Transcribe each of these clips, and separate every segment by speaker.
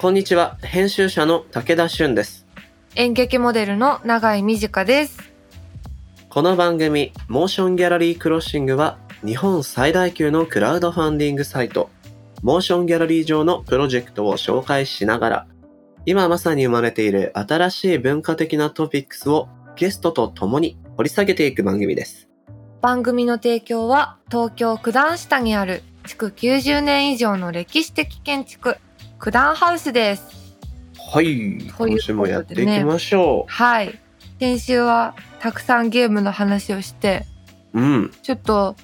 Speaker 1: こんにちは、編集者の武田俊です。
Speaker 2: 演劇モデルの永井美智香です。
Speaker 1: この番組、モーションギャラリークロッシングは、日本最大級のクラウドファンディングサイト、モーションギャラリー上のプロジェクトを紹介しながら、今まさに生まれている新しい文化的なトピックスをゲストと共に掘り下げていく番組です。
Speaker 2: 番組の提供は東京九段下にある築90年以上の歴史的建築九段ハウスです。
Speaker 1: はい、今週もやっていきましょ
Speaker 2: はい。先週はたくさんゲームの話をして、
Speaker 1: う。うん。
Speaker 2: ちょっと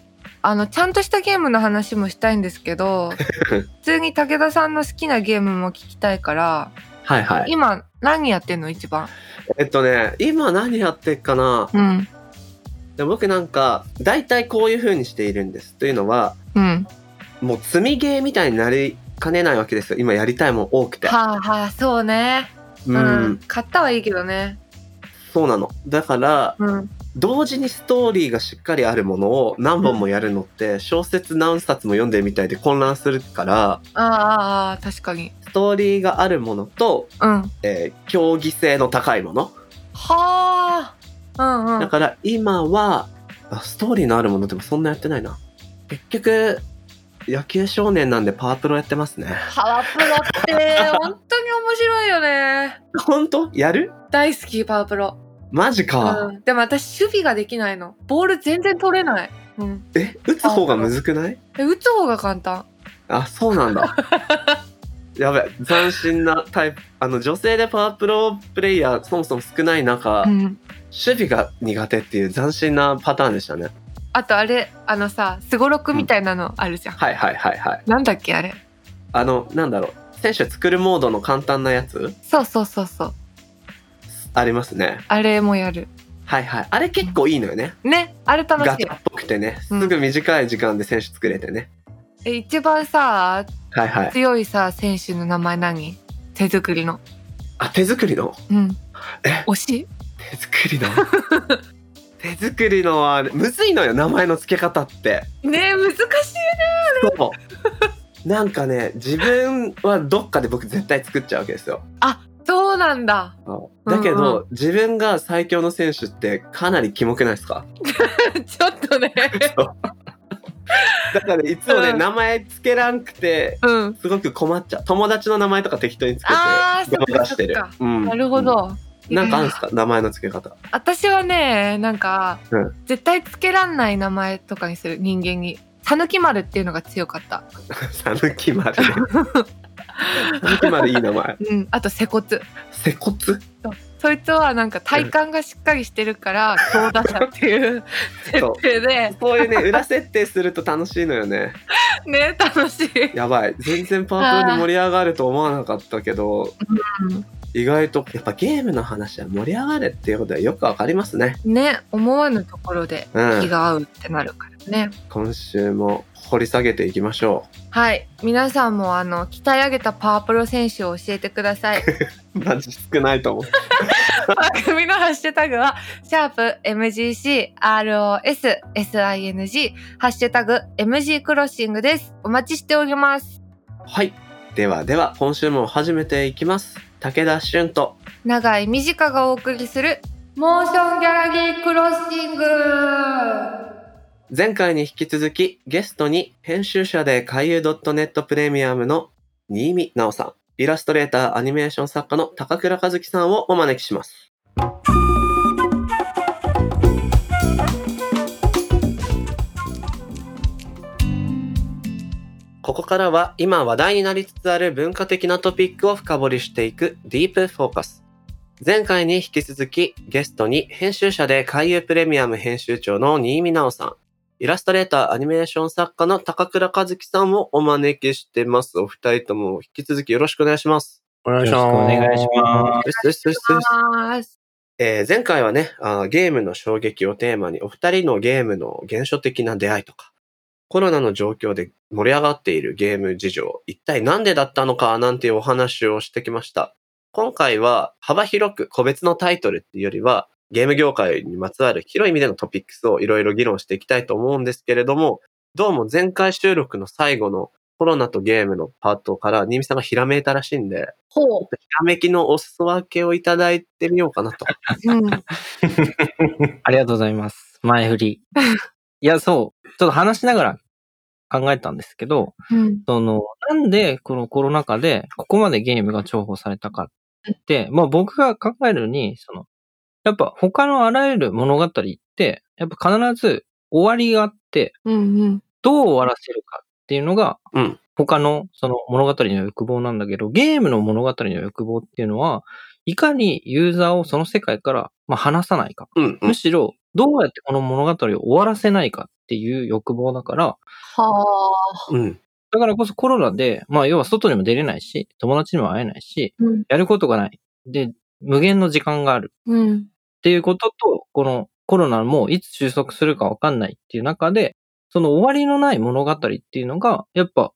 Speaker 2: あのちゃんとしたゲームの話もしたいんですけど、普通に武田さんの好きなゲームも聞きたいから、
Speaker 1: はいはい。
Speaker 2: 今何やってんの？一番。
Speaker 1: えっとね、今何やってっかな？
Speaker 2: うん。
Speaker 1: で僕なんか、大体こういう風にしているんです。というのは、
Speaker 2: うん。
Speaker 1: もう積みゲーみたいになりかねないわけですよ。今やりたいもん多くて。
Speaker 2: はあはあ、そうね。
Speaker 1: う
Speaker 2: うんん。買ったはいいけどね。
Speaker 1: そうなの。だから、
Speaker 2: うん。
Speaker 1: 同時にストーリーがしっかりあるものを何本もやるのって、小説何冊も読んでるみたいで混乱するから、
Speaker 2: ああああ、確かに。
Speaker 1: ストーリーがあるものと、
Speaker 2: うん。は
Speaker 1: えー競技性の高いもの。
Speaker 2: あ。うんうん。
Speaker 1: だから今は、あストーリーのあるものでもそんなやってないな。結局、野球少年なんでパワープロやってますね。
Speaker 2: パワープロって 本当に面白いよね。
Speaker 1: 本当？やる？
Speaker 2: 大好きパワープロ。
Speaker 1: マジか。
Speaker 2: うん。でも私守備ができないの。ボール全然取れない。うん。
Speaker 1: え、打つ方がむずくない？
Speaker 2: え打つ方が簡単。
Speaker 1: あ、そうなんだ。やべ、斬新なタイプ。あの、女性でパワープロプレイヤーそもそも少ない中、
Speaker 2: うん。
Speaker 1: 守備が苦手っていう斬新なパターンでしたね。
Speaker 2: あとあれ、あのさ、すごろくみたいなのあるじゃん。
Speaker 1: はいはいはいはい。
Speaker 2: なんだっけあれ。
Speaker 1: あの、なんだろう。選手作るモードの簡単なやつ？
Speaker 2: そうそうそうそう。
Speaker 1: ありますね。
Speaker 2: あれもやる。
Speaker 1: はいはい。あれ結構いいのよね。
Speaker 2: ね、あれ楽しい
Speaker 1: ガチャっ。ぽくてね。す
Speaker 2: うん
Speaker 1: ぐ短い時間で選手作れてね。
Speaker 2: え、一番さ、
Speaker 1: はいはい。
Speaker 2: 強いさ、選手の名前何？手作りの。
Speaker 1: あ、手作りの？
Speaker 2: うん。
Speaker 1: え？
Speaker 2: 惜し？い
Speaker 1: 手作りの？手作りのは、むずいのよ、名前の付け方って。
Speaker 2: ねえ難しい
Speaker 1: そう。なんかね、自分はどっかで僕絶対作っちゃうわけですよ。
Speaker 2: そうなんだ。
Speaker 1: だけど、
Speaker 2: うん
Speaker 1: 自分が最強の選手ってかなりキモくないですか？
Speaker 2: ちょっとね。
Speaker 1: だからいつもね、
Speaker 2: うん。
Speaker 1: 名前つけらんくて、
Speaker 2: うん。
Speaker 1: すごく困っちゃう。友達の名前とか適当につけて、
Speaker 2: あーそっか
Speaker 1: ごまかしてる。
Speaker 2: なるほ。ど、
Speaker 1: うんなんかあるんですか？名前の付け方。
Speaker 2: 私はねなんか、
Speaker 1: うん。
Speaker 2: 絶対つけらんない名前とかにする。人間に。さぬき丸っていうのが強かった。
Speaker 1: さぬき丸ね。さぬき丸いい名前。
Speaker 2: うん。あと接骨。
Speaker 1: 接骨？
Speaker 2: そいつはなんか体幹がしっかりしてるから強打者っていう 設定で。
Speaker 1: そういうね、裏設定すると楽しいのよね。
Speaker 2: ね楽しい、
Speaker 1: やばい。全然パワープロに盛り上がると思わなかったけど、
Speaker 2: うん
Speaker 1: 意外とやっぱゲームの話は盛り上がるっていうことはよくわかりますね。
Speaker 2: ね思わぬところで
Speaker 1: うん
Speaker 2: 気が合うってなるからね、
Speaker 1: 今週も掘り下げていきましょ
Speaker 2: はい皆さんもあの鍛え上げたパワープロ選手を教えてください
Speaker 1: う。マジ少ないと思う。
Speaker 2: 番組のハッシュタグは、シャープ MGC、ROS、SING、ハッシュタグ MG クロッシングです。お待ちしております。
Speaker 1: はい。ではでは、今週も始めていきます。武田俊と。
Speaker 2: 長い短がお送りする、モーションギャラリークロッシング
Speaker 1: 前回に引き続き、ゲストに編集者で海遊 .net プレミアムの新見直さん、イラストレーター、アニメーション作家の高倉和樹さんをお招きします。ここからは今話題になりつつある文化的なトピックを深掘りしていくディープフォーカス。前回に引き続きゲストに編集者で海遊プレミアム編集長の新見直さん、イラストレーター、アニメーション作家の高倉和樹さんをお招きしてます。お二人とも引き続きよろしくお願いします。
Speaker 3: お願いします。
Speaker 4: よろしくお願いします。
Speaker 1: よしよしよしよし
Speaker 2: ます。
Speaker 1: えー前回はねあー、ゲームの衝撃をテーマにお二人のゲームの原初的な出会いとか、コロナの状況で盛り上がっているゲーム事情、一体なんでだったのかなんていうお話をしてきました。今回は幅広く個別のタイトルっていうよりは、ゲーム業界にまつわる広い意味でのトピックスをいろいろ議論していきたいと思うんですけれども、どうも前回収録の最後のコロナとゲームのパートから、新見さんがひらめいたらしいんで、
Speaker 2: ほう。
Speaker 1: ひらめきのお裾分けをいただいてみようかなと。
Speaker 2: うん。
Speaker 3: ありがとうございます。前振り。いや、そう。ちょっと話しながら考えたんですけど、
Speaker 2: うん。
Speaker 3: その、なんでこのコロナ禍でここまでゲームが重宝されたかって、まあ僕が考えるに、その、やっぱ他のあらゆる物語って、やっぱ必ず終わりがあって、
Speaker 2: うんうん。
Speaker 3: どう終わらせるかっていうのが、
Speaker 1: うん
Speaker 3: 他のその物語の欲望なんだけど、ゲームの物語の欲望っていうのは、いかにユーザーをその世界から、まあ、離さないか。
Speaker 1: うん、うん
Speaker 3: む。しろ、どうやってこの物語を終わらせないかっていう欲望だから、
Speaker 2: はあ。
Speaker 1: うん。
Speaker 3: だからこそコロナで、まあ要は外にも出れないし、友達にも会えないし、
Speaker 2: うん。
Speaker 3: やることがない。で、無限の時間がある
Speaker 2: うん。
Speaker 3: っていうことと、このコロナもいつ収束するかわかんないっていう中で、その終わりのない物語っていうのが、やっぱ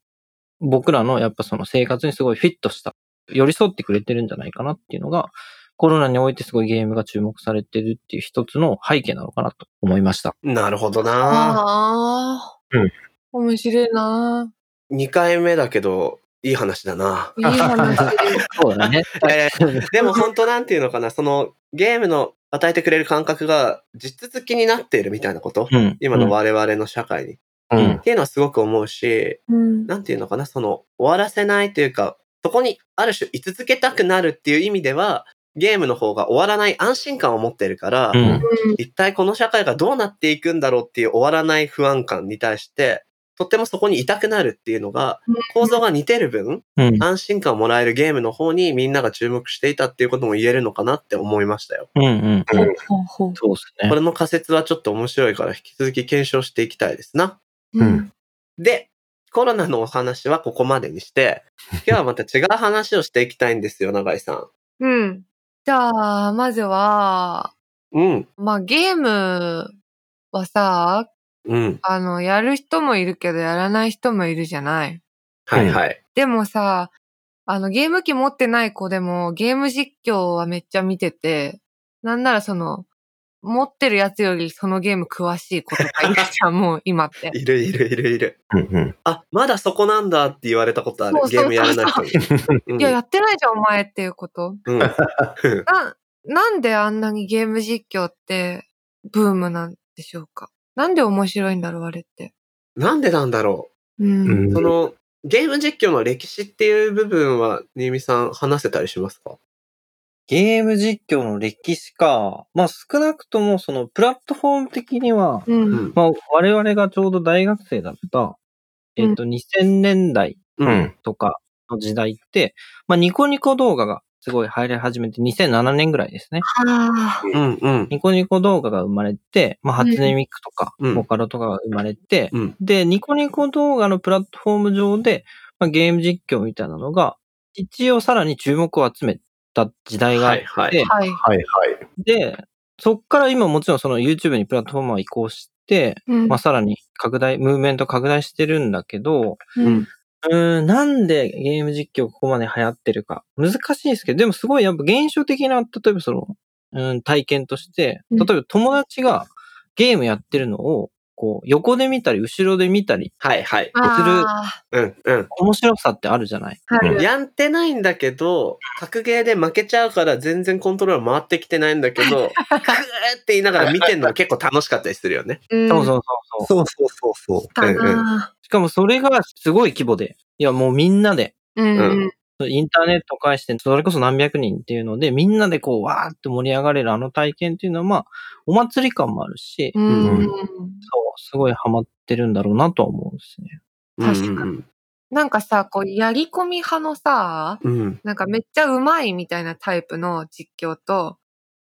Speaker 3: 僕らのやっぱその生活にすごいフィットした、寄り添ってくれてるんじゃないかなっていうのが、コロナにおいてすごいゲームが注目されてるっていう一つの背景なのかなと思いました。
Speaker 1: なるほどな
Speaker 2: ああ。
Speaker 3: うん。
Speaker 2: 面白いな。
Speaker 1: 2回目だけど、いい話だな。
Speaker 2: いい話。
Speaker 3: そうだね。
Speaker 1: えーでも本当なんていうのかな、そのゲームの与えてくれる感覚が地続きになっているみたいなこと、
Speaker 3: うん。
Speaker 1: 今の我々の社会に。
Speaker 3: うん。
Speaker 1: っていうのはすごく思うし、
Speaker 2: うん。
Speaker 1: なんていうのかな、その終わらせないというか、そこにある種居続けたくなるっていう意味では、ゲームの方が終わらない安心感を持ってるから、
Speaker 3: うん。
Speaker 1: 一体この社会がどうなっていくんだろうっていう終わらない不安感に対して、とってもそこにいたくなるっていうのが、構造が似てる分、
Speaker 3: うん。
Speaker 1: 安心感をもらえるゲームの方にみんなが注目していたっていうことも言えるのかなって思いましたよ。
Speaker 3: うん。うん。
Speaker 2: ほうほうほう。
Speaker 3: そうですね
Speaker 1: こ。れの仮説はちょっと面白いから引き続き検証していきたいですな。
Speaker 2: うん。
Speaker 1: で、コロナのお話はここまでにして、今日はまた違う話をしていきたいんですよ、永井さん。
Speaker 2: うん。じゃあ、まずは、
Speaker 1: うん、
Speaker 2: まあ、ゲームはさ、
Speaker 1: うん。
Speaker 2: あの、やる人もいるけど、やらない人もいるじゃない？
Speaker 1: はいはい。
Speaker 2: でもさ、あの、ゲーム機持ってない子でも、ゲーム実況はめっちゃ見てて、なんならその、持ってるやつよりそのゲーム詳しい子とかいるじゃん、もう今って。
Speaker 1: いるいるいるいる。
Speaker 4: うんうん。
Speaker 1: あ、まだそこなんだって言われたことある
Speaker 2: そう。そう
Speaker 1: ゲームやらない人に。うん
Speaker 2: いや、やってないじゃん、お前っていうこと。
Speaker 1: うん。
Speaker 2: な、なんであんなにゲーム実況って、ブームなんでしょうか。なんで面白いんだろう、あれって。
Speaker 1: なんでなんだろ
Speaker 2: うん。
Speaker 4: うん
Speaker 1: う。その、ゲーム実況の歴史っていう部分は、新見さん話せたりしますか？
Speaker 3: ゲーム実況の歴史か。まあ少なくともそのプラットフォーム的には、
Speaker 2: う。
Speaker 1: うんん。
Speaker 3: まあ我々がちょうど大学生だった、えっ、と2000年代
Speaker 1: うん。
Speaker 3: とかの時代って、まあニコニコ動画がすごい入り始めて2007年ぐらいですね。
Speaker 2: はあ。
Speaker 1: うん。うん。
Speaker 3: ニコニコ動画が生まれて、まあ初音ミクとか、
Speaker 1: うん
Speaker 3: ボカロとかが生まれて、
Speaker 1: うん。
Speaker 3: で、ニコニコ動画のプラットフォーム上で、まあ、ゲーム実況みたいなのが、一応さらに注目を集めた時代があって、
Speaker 1: はいはい
Speaker 2: はい。
Speaker 4: はいはい。
Speaker 3: で、そっから今もちろんその YouTube にプラットフォームは移行して、
Speaker 2: うん
Speaker 3: まあさらに拡大、ムーブメント拡大してるんだけど、
Speaker 2: うん
Speaker 3: うーん、なんでゲーム実況ここまで流行ってるか。難しいですけど、でもすごいやっぱ現象的な、例えばその、うん、体験として、
Speaker 2: うん
Speaker 3: 例えば友達がゲームやってるのを、こう、横で見たり、後ろで見たり、
Speaker 1: はいはい。
Speaker 2: あ
Speaker 1: うん。うん。
Speaker 3: 面白さってあるじゃない？
Speaker 2: あ、ある。
Speaker 1: やってないんだけど、格ゲーで負けちゃうから全然コントローラー回ってきてないんだけど、クーって言いながら見てんの結構楽しかったりするよね。
Speaker 2: うん
Speaker 3: そうそうそうそう。
Speaker 4: そうそうそうそう。
Speaker 2: だな
Speaker 3: しかもそれがすごい規模で、いやもうみんなで、
Speaker 2: うんうん。
Speaker 3: インターネットを介して、それこそ何百人っていうので、みんなでこう、わーって盛り上がれるあの体験っていうのは、まあ、お祭り感もあるし、
Speaker 2: うん
Speaker 3: そう、すごいハマってるんだろうなとは思うんですね。
Speaker 2: 確か
Speaker 1: に。
Speaker 2: なんかさ、こう、やり込み派のさ、
Speaker 1: うん。
Speaker 2: なんかめっちゃうまいみたいなタイプの実況と、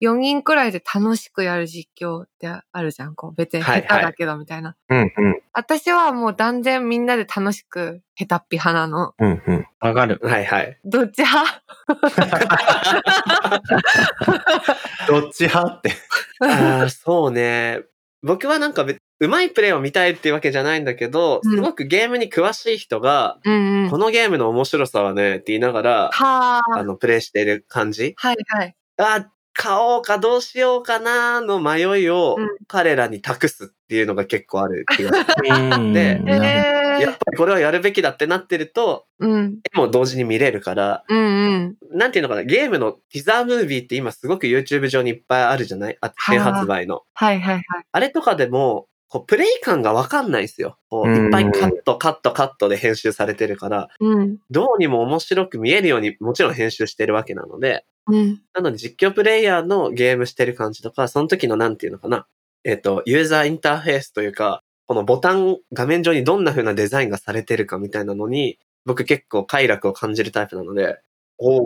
Speaker 2: 4人くらいで楽しくやる実況ってあるじゃん。こう別に下手だけどみたいな。
Speaker 4: うんうん。
Speaker 2: 私はもう断然みんなで楽しく下手っぴ派なの。
Speaker 4: うんうん。
Speaker 3: わかる。
Speaker 1: はいはい。
Speaker 2: どっち派？
Speaker 4: どっち派って。
Speaker 1: あーそうね。僕はなんか別、うまいプレイを見たいっていうわけじゃないんだけど、
Speaker 2: うん
Speaker 1: すごくゲームに詳しい人が、
Speaker 2: うんうん。
Speaker 1: このゲームの面白さはね、って言いながら、
Speaker 2: はあ。
Speaker 1: あの、プレイしている感じ。
Speaker 2: はいはい。
Speaker 1: あ、買おうかどうしようかなの迷いを
Speaker 2: うん
Speaker 1: 彼らに託すっていうのが結構ある気がする。
Speaker 3: うん
Speaker 1: で
Speaker 2: ええ
Speaker 1: やっぱりこれはやるべきだってなってると、
Speaker 2: うん。
Speaker 1: 絵も同時に見れるから、
Speaker 2: うんうん。
Speaker 1: なんていうのかな、ゲームのティザームービーって今すごく YouTube 上にいっぱいあるじゃない？あ新発売の。
Speaker 2: はいはいはい。
Speaker 1: あれとかでも、こう、プレイ感がわかんないんですよ。こう、
Speaker 4: うん
Speaker 1: いっぱいカット、カット、カットで編集されてるから、
Speaker 2: うん。
Speaker 1: どうにも面白く見えるようにもちろん編集してるわけなので、
Speaker 2: うん。
Speaker 1: なので実況プレイヤーのゲームしてる感じとか、その時のなんていうのかな、えっ、と、ユーザーインターフェースというか、このボタン、画面上にどんな風なデザインがされてるかみたいなのに、僕結構快楽を感じるタイプなので、おお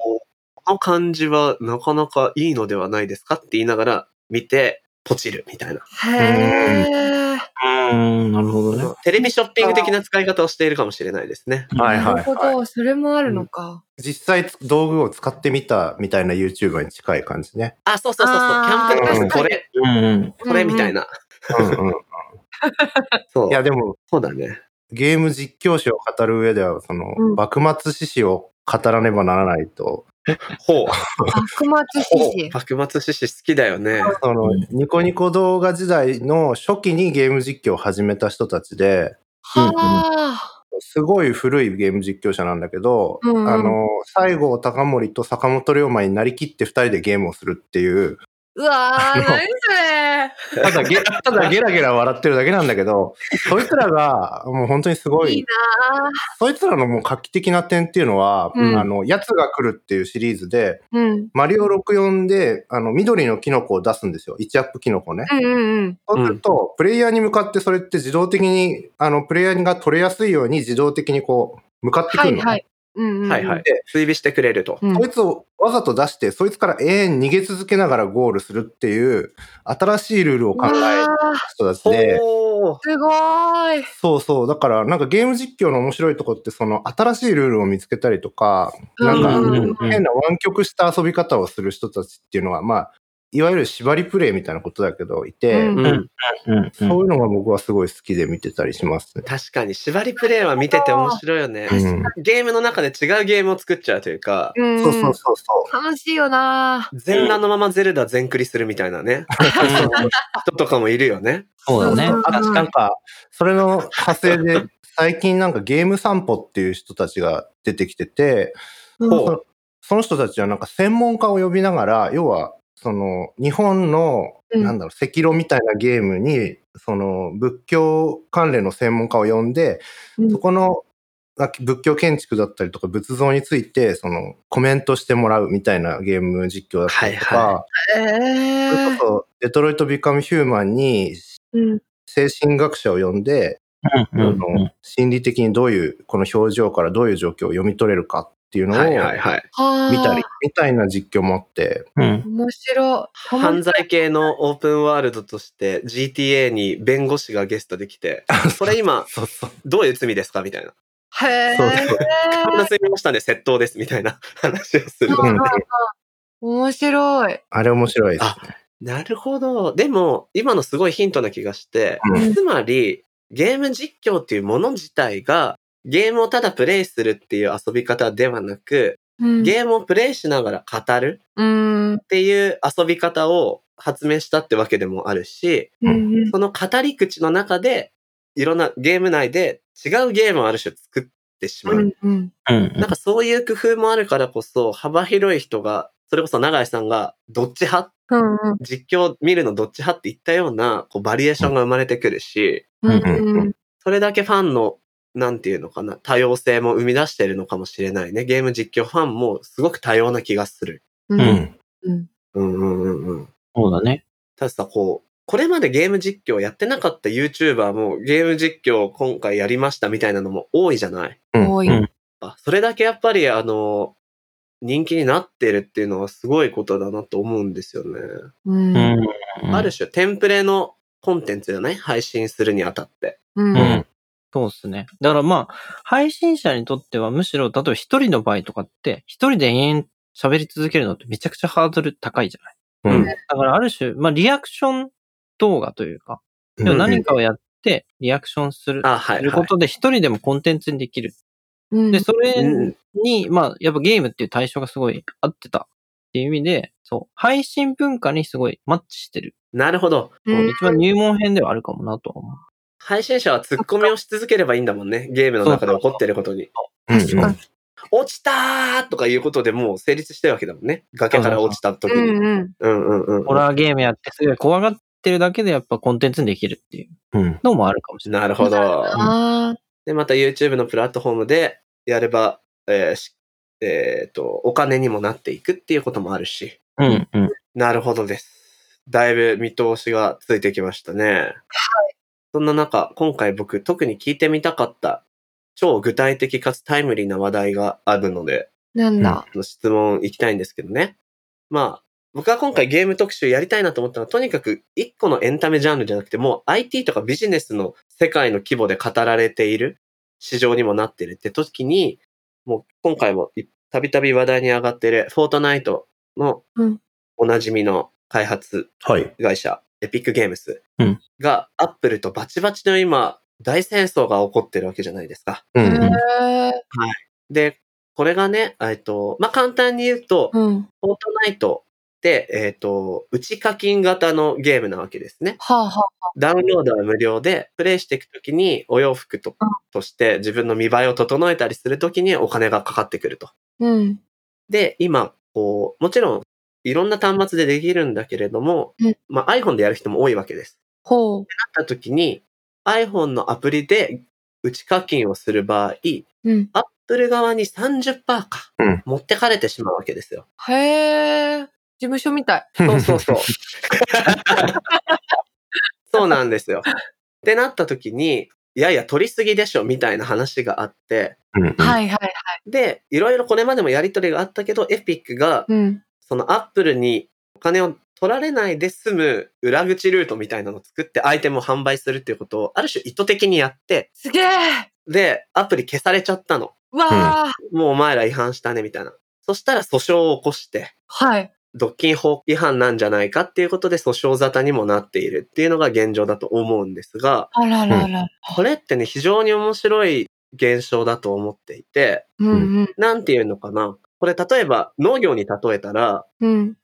Speaker 1: この感じはなかなかいいのではないですかって言いながら見て、ポチるみたいな。
Speaker 2: へえ。
Speaker 3: うん、なるほどね。
Speaker 1: テレビショッピング的な使い方をしているかもしれないですね。
Speaker 4: はい
Speaker 2: なるほ
Speaker 4: はいはい。
Speaker 2: ど。それもあるのか。
Speaker 4: 実際道具を使ってみたみたいな YouTuber に近い感じね。
Speaker 1: あ、そうそうそうそう。キ
Speaker 2: あ
Speaker 1: ャンプ
Speaker 4: ー
Speaker 1: のこれ、
Speaker 3: うんうん。
Speaker 1: これみたいな。
Speaker 4: うんうん。
Speaker 1: そう
Speaker 4: い。やでも、
Speaker 1: そうだね。
Speaker 4: ゲーム実況史を語る上では、その、
Speaker 2: うん
Speaker 4: 幕末志士を語らねばならないと、
Speaker 1: ほう。
Speaker 2: 幕末志士。
Speaker 1: 幕末志士好きだよね。
Speaker 4: その、ニコニコ動画時代の初期にゲーム実況を始めた人たちで、
Speaker 2: はあ。
Speaker 4: すごい古いゲーム実況者なんだけど、
Speaker 2: うんうん
Speaker 4: あの、西郷隆盛と坂本龍馬になりきって二人でゲームをするっていう、
Speaker 2: うわー、何それ。
Speaker 4: ただゲ、ただゲラゲラ笑ってるだけなんだけど、そいつらがもう本当にすごい、
Speaker 2: いいな
Speaker 4: そいつらのもう画期的な点っていうのは、
Speaker 2: うん
Speaker 4: あの、奴が来るっていうシリーズで、
Speaker 2: ーうん。
Speaker 4: マリオ64で、あの、緑のキノコを出すんですよ。1アップキノコね。
Speaker 2: うんうんうん。
Speaker 4: そうすると、プレイヤーに向かってそれって自動的に、あの、プレイヤーが取れやすいように自動的にこう、向かってくるのね。
Speaker 2: はいはい。うんうんうん。
Speaker 1: はいはい
Speaker 4: で。
Speaker 1: 追尾してくれると。
Speaker 2: うん
Speaker 4: そいつをわざと出して、そいつから永遠に逃げ続けながらゴールするっていう、新しいルールを考えた
Speaker 2: ー
Speaker 4: 人たちで。
Speaker 2: すごーい。
Speaker 4: そうそう。だから、なんかゲーム実況の面白いとこって、その新しいルールを見つけたりとか、なんか変な湾曲した遊び方をする人たちっていうのは、まあ、いわゆる縛りプレイみたいなことだけど、いて、
Speaker 2: うん。
Speaker 4: そういうのが僕はすごい好きで見てたりしますね。
Speaker 1: 確かに、縛りプレイは見てて面白いよね。
Speaker 4: うん
Speaker 1: ゲームの中で違うゲームを作っちゃうというか、
Speaker 2: うん
Speaker 4: そうそうそうそう。
Speaker 2: 楽しいよな
Speaker 1: 全裸のままゼルダ全クリするみたいなね、人とかもいるよね。
Speaker 3: そうだね。
Speaker 2: うん
Speaker 4: あなんか、それの派生で、最近なんかゲーム散歩っていう人たちが出てきてて、
Speaker 2: うん
Speaker 4: その人たちはなんか専門家を呼びながら、要は、その、日本の、
Speaker 2: うん。
Speaker 4: なんだろう、赤炉みたいなゲームに、その、仏教関連の専門家を呼んで、
Speaker 2: うん。
Speaker 4: そこの、あ仏教建築だったりとか仏像について、その、コメントしてもらうみたいなゲーム実況だったりとか、
Speaker 1: はいは
Speaker 2: え
Speaker 4: それ
Speaker 2: ー
Speaker 4: こそ、デトロイト・ビカム・ヒューマンに、
Speaker 2: うん。
Speaker 4: 精神学者を呼んで、
Speaker 3: うん。
Speaker 4: あの心理的にどういう、この表情からどういう状況を読み取れるかっていうのを
Speaker 1: はいはいはい。
Speaker 2: はあ
Speaker 4: 見たり、みたいな実況もあって、
Speaker 3: うん。
Speaker 2: 面白い。
Speaker 1: 犯罪系のオープンワールドとして GTA に弁護士がゲストで来て、これ今
Speaker 4: そうそう。
Speaker 1: どういう罪ですかみたいな。
Speaker 2: へえ。
Speaker 4: そうそう
Speaker 1: こんな罪をしたんで窃盗ですみたいな 話をする。
Speaker 2: うん面白い。
Speaker 4: あれ面白いですね。
Speaker 1: なるほど。でも、今のすごいヒントな気がして、
Speaker 4: うん
Speaker 1: つまり、ゲーム実況っていうもの自体が、ゲームをただプレイするっていう遊び方ではなく、
Speaker 2: うん。
Speaker 1: ゲームをプレイしながら語る
Speaker 2: うん。
Speaker 1: っていう遊び方を発明したってわけでもあるし、
Speaker 2: うん
Speaker 1: その語り口の中で、いろんなゲーム内で違うゲームをある種作ってしまう。なんかそういう工夫もあるからこそ、幅広い人が、それこそ永井さんが、どっち派？
Speaker 2: うん
Speaker 1: 実況見るのどっち派って言ったような、こう、バリエーションが生まれてくるし、
Speaker 2: うんうん。
Speaker 1: それだけファンの、なんていうのかな、多様性も生み出してるのかもしれないね。ゲーム実況ファンもすごく多様な気がする。
Speaker 2: うん
Speaker 3: うん。
Speaker 2: うん
Speaker 1: うんうんうんうん。
Speaker 3: そうだね。
Speaker 1: たださ、こう、これまでゲーム実況やってなかった YouTuber もゲーム実況を今回やりましたみたいなのも多いじゃない？
Speaker 4: うん
Speaker 2: 多い。
Speaker 3: うん
Speaker 1: あそれだけやっぱりあの、人気になってるっていうのはすごいことだなと思うんですよね。
Speaker 2: うん
Speaker 3: うん。
Speaker 1: ある種テンプレのコンテンツよね。配信するにあたって。
Speaker 2: うん
Speaker 3: うん。そうですね。だからまあ、配信者にとってはむしろ、例えば一人の場合とかって、一人で延々喋り続けるのってめちゃくちゃハードル高いじゃない？
Speaker 4: うん
Speaker 3: だからある種、まあリアクション動画というか、
Speaker 4: うん
Speaker 3: 要は何かをやってリアクションする、
Speaker 1: あ、はい、
Speaker 3: する
Speaker 1: はい。
Speaker 3: ことで一人でもコンテンツにできる。
Speaker 2: うん
Speaker 3: で、それ
Speaker 1: うん
Speaker 3: に、まあ、やっぱゲームっていう対象がすごい合ってたっていう意味で、そう、配信文化にすごいマッチしてる。
Speaker 1: なるほど。
Speaker 2: うん
Speaker 3: 一番入門編ではあるかもなとは思う。
Speaker 1: 配信者は突っ込みをし続ければいいんだもんね。ゲームの中で起こってることに。落ちたーとかいうことでもう成立してるわけだもんね。崖から落ちた時
Speaker 2: う
Speaker 1: に。
Speaker 2: んうん。
Speaker 1: うんうんうん。
Speaker 3: ホラーゲームやってすごい怖がってるだけでやっぱコンテンツにできるっていう
Speaker 4: うん。
Speaker 3: のもあるかもしれない。
Speaker 1: なるほど。
Speaker 2: あ
Speaker 1: で、また YouTube のプラットフォームでやれば、えーしえっ、と、お金にもなっていくっていうこともあるし。
Speaker 3: うんうん。
Speaker 1: なるほどです。だいぶ見通しがついてきましたね。はい。そんな中、今回僕特に聞いてみたかった超具体的かつタイムリーな話題があるので、
Speaker 2: ーなんだ？
Speaker 1: 質問いきたいんですけどね。まあ、僕は今回ゲーム特集やりたいなと思ったのは、とにかく一個のエンタメジャンルじゃなくて、もう IT とかビジネスの世界の規模で語られている市場にもなってるって時に、もう今回もいたびたび話題に上がっているフォートナイトの
Speaker 2: うん
Speaker 1: おなじみの開発
Speaker 4: はい。
Speaker 1: 会社、エピックゲームス
Speaker 3: うん
Speaker 1: がアップルとバチバチの今大戦争が起こってるわけじゃないですか。
Speaker 4: うんうん。
Speaker 2: へー
Speaker 1: で、これがね、えっと、まあ、簡単に言うと、
Speaker 2: うん。
Speaker 1: フォートナイトって、えっ、と、内課金型のゲームなわけですね。
Speaker 2: はあはあ。
Speaker 1: ダウンロードは無料で、プレイしていくときにお洋服と
Speaker 2: うん
Speaker 1: として自分の見栄えを整えたりするときにお金がかかってくると。
Speaker 2: うん。
Speaker 1: で、今、こう、もちろん、いろんな端末でできるんだけれども、
Speaker 2: うん
Speaker 1: まあ、iPhone でやる人も多いわけです。
Speaker 2: ほう。
Speaker 1: なったときに、iPhone のアプリで内課金をする場合、
Speaker 2: うん。
Speaker 1: Apple 側に30%か、
Speaker 4: うん
Speaker 1: 持ってかれてしまうわけですよ。
Speaker 2: へえ。事務所みたい。
Speaker 1: そうそうそう。そうなんですよ。ってなった時に、いやいや、取りすぎでしょ、みたいな話があって、
Speaker 4: うんうん。
Speaker 2: はいはい。
Speaker 1: で、いろいろこれまでもやりとりがあったけど、エピックが、
Speaker 2: うん。
Speaker 1: そのアップルにお金を取られないで済む裏口ルートみたいなのを作ってアイテムを販売するっていうことを、ある種意図的にやって、
Speaker 2: すげえ
Speaker 1: で、アプリ消されちゃったの。
Speaker 2: わあ、
Speaker 1: もうお前ら違反したね、みたいな。そしたら訴訟を起こして、
Speaker 2: はい。
Speaker 1: 独禁法違反なんじゃないかっていうことで訴訟沙汰にもなっているっていうのが現状だと思うんですが、
Speaker 2: あららら。
Speaker 1: これってね、非常に面白い現象だと思っていて、
Speaker 2: うんうん。
Speaker 1: なんていうのかな。これ例えば農業に例えたら、
Speaker 2: うん。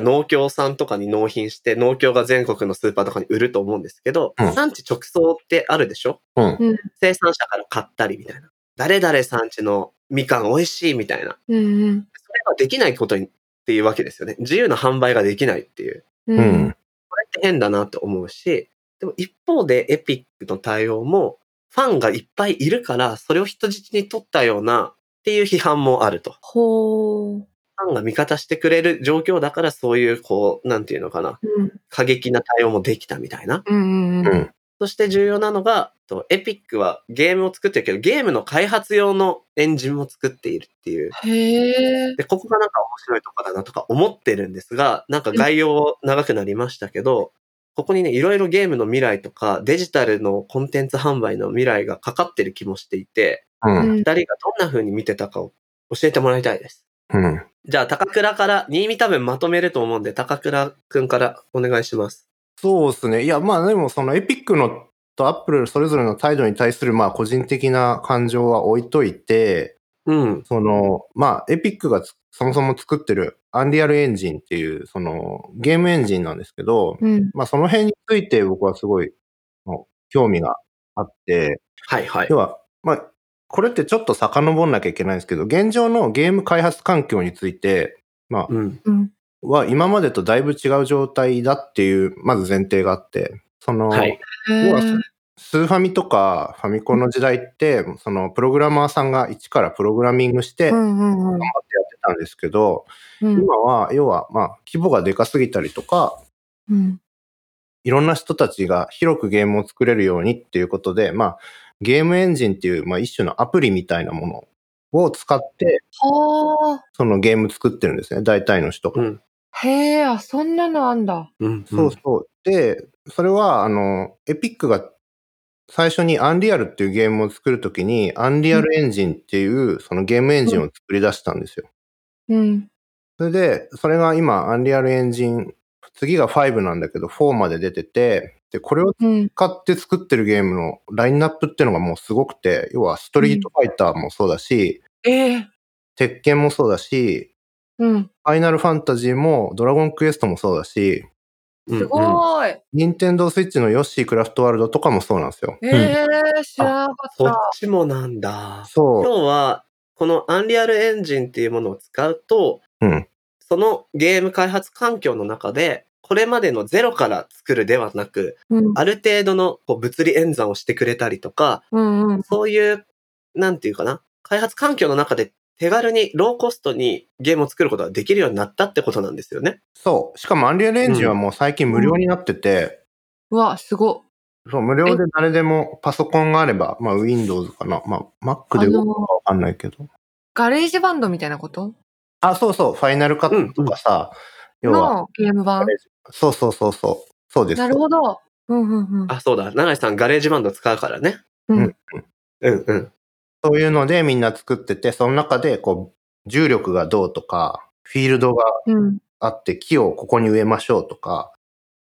Speaker 1: 農協さんとかに納品して、農協が全国のスーパーとかに売ると思うんですけど、
Speaker 4: うん
Speaker 1: 産地直送ってあるでしょ？
Speaker 4: うん。
Speaker 1: 生産者から買ったりみたいな。誰々産地のみかん美味しいみたいな。
Speaker 2: うんうん。
Speaker 1: それができないことにっていうわけですよね。自由な販売ができないっていう。
Speaker 2: う。
Speaker 4: うんん。
Speaker 1: これって変だなって思うし、でも一方でエピックの対応も、ファンがいっぱいいるから、それを人質に取ったようなっていう批判もあると。
Speaker 2: ほう。
Speaker 1: ファンが味方してくれる状況だから、そういう、こう、なんていうのかな、
Speaker 2: うん。
Speaker 1: 過激な対応もできたみたいな。
Speaker 2: うんうん
Speaker 4: う
Speaker 2: うん。
Speaker 1: そして重要なのが、とエピックはゲームを作ってるけど、ゲームの開発用のエンジンも作っているっていう。
Speaker 2: へえ。
Speaker 1: で、ここがなんか面白いとこだなとか思ってるんですが、なんか概要長くなりましたけど、ここにね、いろいろゲームの未来とか、デジタルのコンテンツ販売の未来がかかってる気もしていて、
Speaker 4: うん。
Speaker 1: 人がどんな風に見てたかを教えてもらいたいです。
Speaker 4: うん。
Speaker 1: じゃあ、高倉から、新見多分まとめると思うんで、高倉くんからお願いします。
Speaker 4: そうですね。いや、まあでもそのエピックのとアップルそれぞれの態度に対するまあ個人的な感情は置いといて、
Speaker 1: うん。
Speaker 4: その、まあエピックがつそもそも作ってるアンリアルエンジンっていうそのゲームエンジンなんですけど、
Speaker 2: うん。
Speaker 4: まあその辺について僕はすごい興味があって、
Speaker 1: はいはい
Speaker 4: 要。は、まあ、これってちょっと遡んなきゃいけないんですけど、現状のゲーム開発環境について、まあ、
Speaker 1: うん。
Speaker 2: うん。
Speaker 4: は今までとだいぶ違う状態だっていう、まず前提があって、その、
Speaker 1: はい。
Speaker 4: スーファミとかファミコンの時代って、そのプログラマーさんが一からプログラミングして頑張ってやってたんですけど、
Speaker 2: うん。
Speaker 4: 今は要はまあ規模がでかすぎたりとか、
Speaker 2: うん。
Speaker 4: いろんな人たちが広くゲームを作れるようにっていうことで、まあゲームエンジンっていう、まあ一種のアプリみたいなものを使って、
Speaker 2: はあ。
Speaker 4: そのゲーム作ってるんですね、大体の人が。
Speaker 1: うん。
Speaker 2: へえ、あ、そんなのあんだ。
Speaker 1: うん。
Speaker 4: そうそう。で、それは、あの、エピックが最初にアンリアルっていうゲームを作るときに、アンリアルエンジンっていうそのゲームエンジンを作り出したんですよ。
Speaker 2: うん。
Speaker 4: それで、それが今、アンリアルエンジン、次が5なんだけど、4まで出てて、で、これを
Speaker 2: うん。
Speaker 4: 使って作ってるゲームのラインナップっていうのがもうすごくて、要はストリートファイターもそうだし、
Speaker 2: ええ。
Speaker 4: 鉄拳もそうだし、
Speaker 2: うん。
Speaker 4: ファイナルファンタジーもドラゴンクエストもそうだし、
Speaker 1: うん
Speaker 2: すごーい。
Speaker 4: ニンテンドースイッチのヨッシークラフトワールドとかもそうなんですよ。
Speaker 2: えー、知らなか
Speaker 1: そっ
Speaker 2: った。
Speaker 1: ちもなんだ。
Speaker 4: そ
Speaker 1: 要は、このアンリアルエンジンっていうものを使うと、
Speaker 4: う。うん。
Speaker 1: そのゲーム開発環境の中で、これまでのゼロから作るではなく、
Speaker 2: うん
Speaker 1: ある程度のこう物理演算をしてくれたりとか、
Speaker 2: うんうん。
Speaker 1: そういう、なんていうかな、開発環境の中で手軽にローコストにゲームを作ることができるようになったってことなんですよね。
Speaker 4: そう。しかもアンリアルエンジンはもう最近無料になってて、
Speaker 2: うわ、すご。
Speaker 4: そう、無料で誰でもパソコンがあれば、まあ Windows かな。まあ Mac で動くかわかんないけど。
Speaker 2: ガレージバンドみたいなこと？
Speaker 4: あ、そうそう、ファイナルカットとかさ、要は、
Speaker 2: のゲーム版？
Speaker 4: そうそうそうそう。そうです。
Speaker 2: なるほど。うんうんうん。
Speaker 1: あ、そうだ。長井さんガレージバンド使うからね。
Speaker 2: うん
Speaker 4: うん
Speaker 1: うんうん。
Speaker 4: そういうのでみんな作ってて、その中でこう、重力がどうとか、フィールドが
Speaker 2: うん。
Speaker 4: あって木をここに植えましょうとか、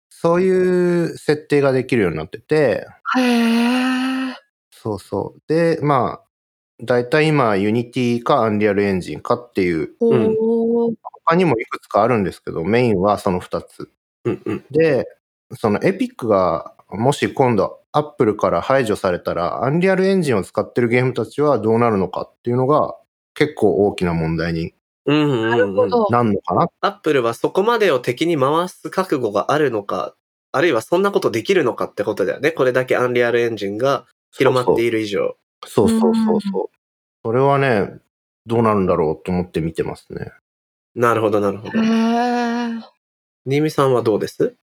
Speaker 4: そういう設定ができるようになってて、
Speaker 2: へー。
Speaker 4: そうそう。で、まあ、だいたい今、ユニティかアンリアルエンジンかっていう。他にもいくつかあるんですけど、メインはその2つ。
Speaker 1: うんうん。
Speaker 4: で、そのエピックが、もし今度、アップルから排除されたら、アンリアルエンジンを使ってるゲームたちはどうなるのかっていうのが、結構大きな問題に
Speaker 1: うんうんうん、
Speaker 2: なるほど。
Speaker 4: なるのかな。
Speaker 1: アップルはそこまでを敵に回す覚悟があるのか、あるいはそんなことできるのかってことだよね。これだけアンリアルエンジンが広まっている以上。
Speaker 4: そうそうそうそう。それはね、どうなるんだろうと思って見てますね。
Speaker 1: なるほど、なるほど
Speaker 2: へ。ー。
Speaker 1: 新見さんはどうです？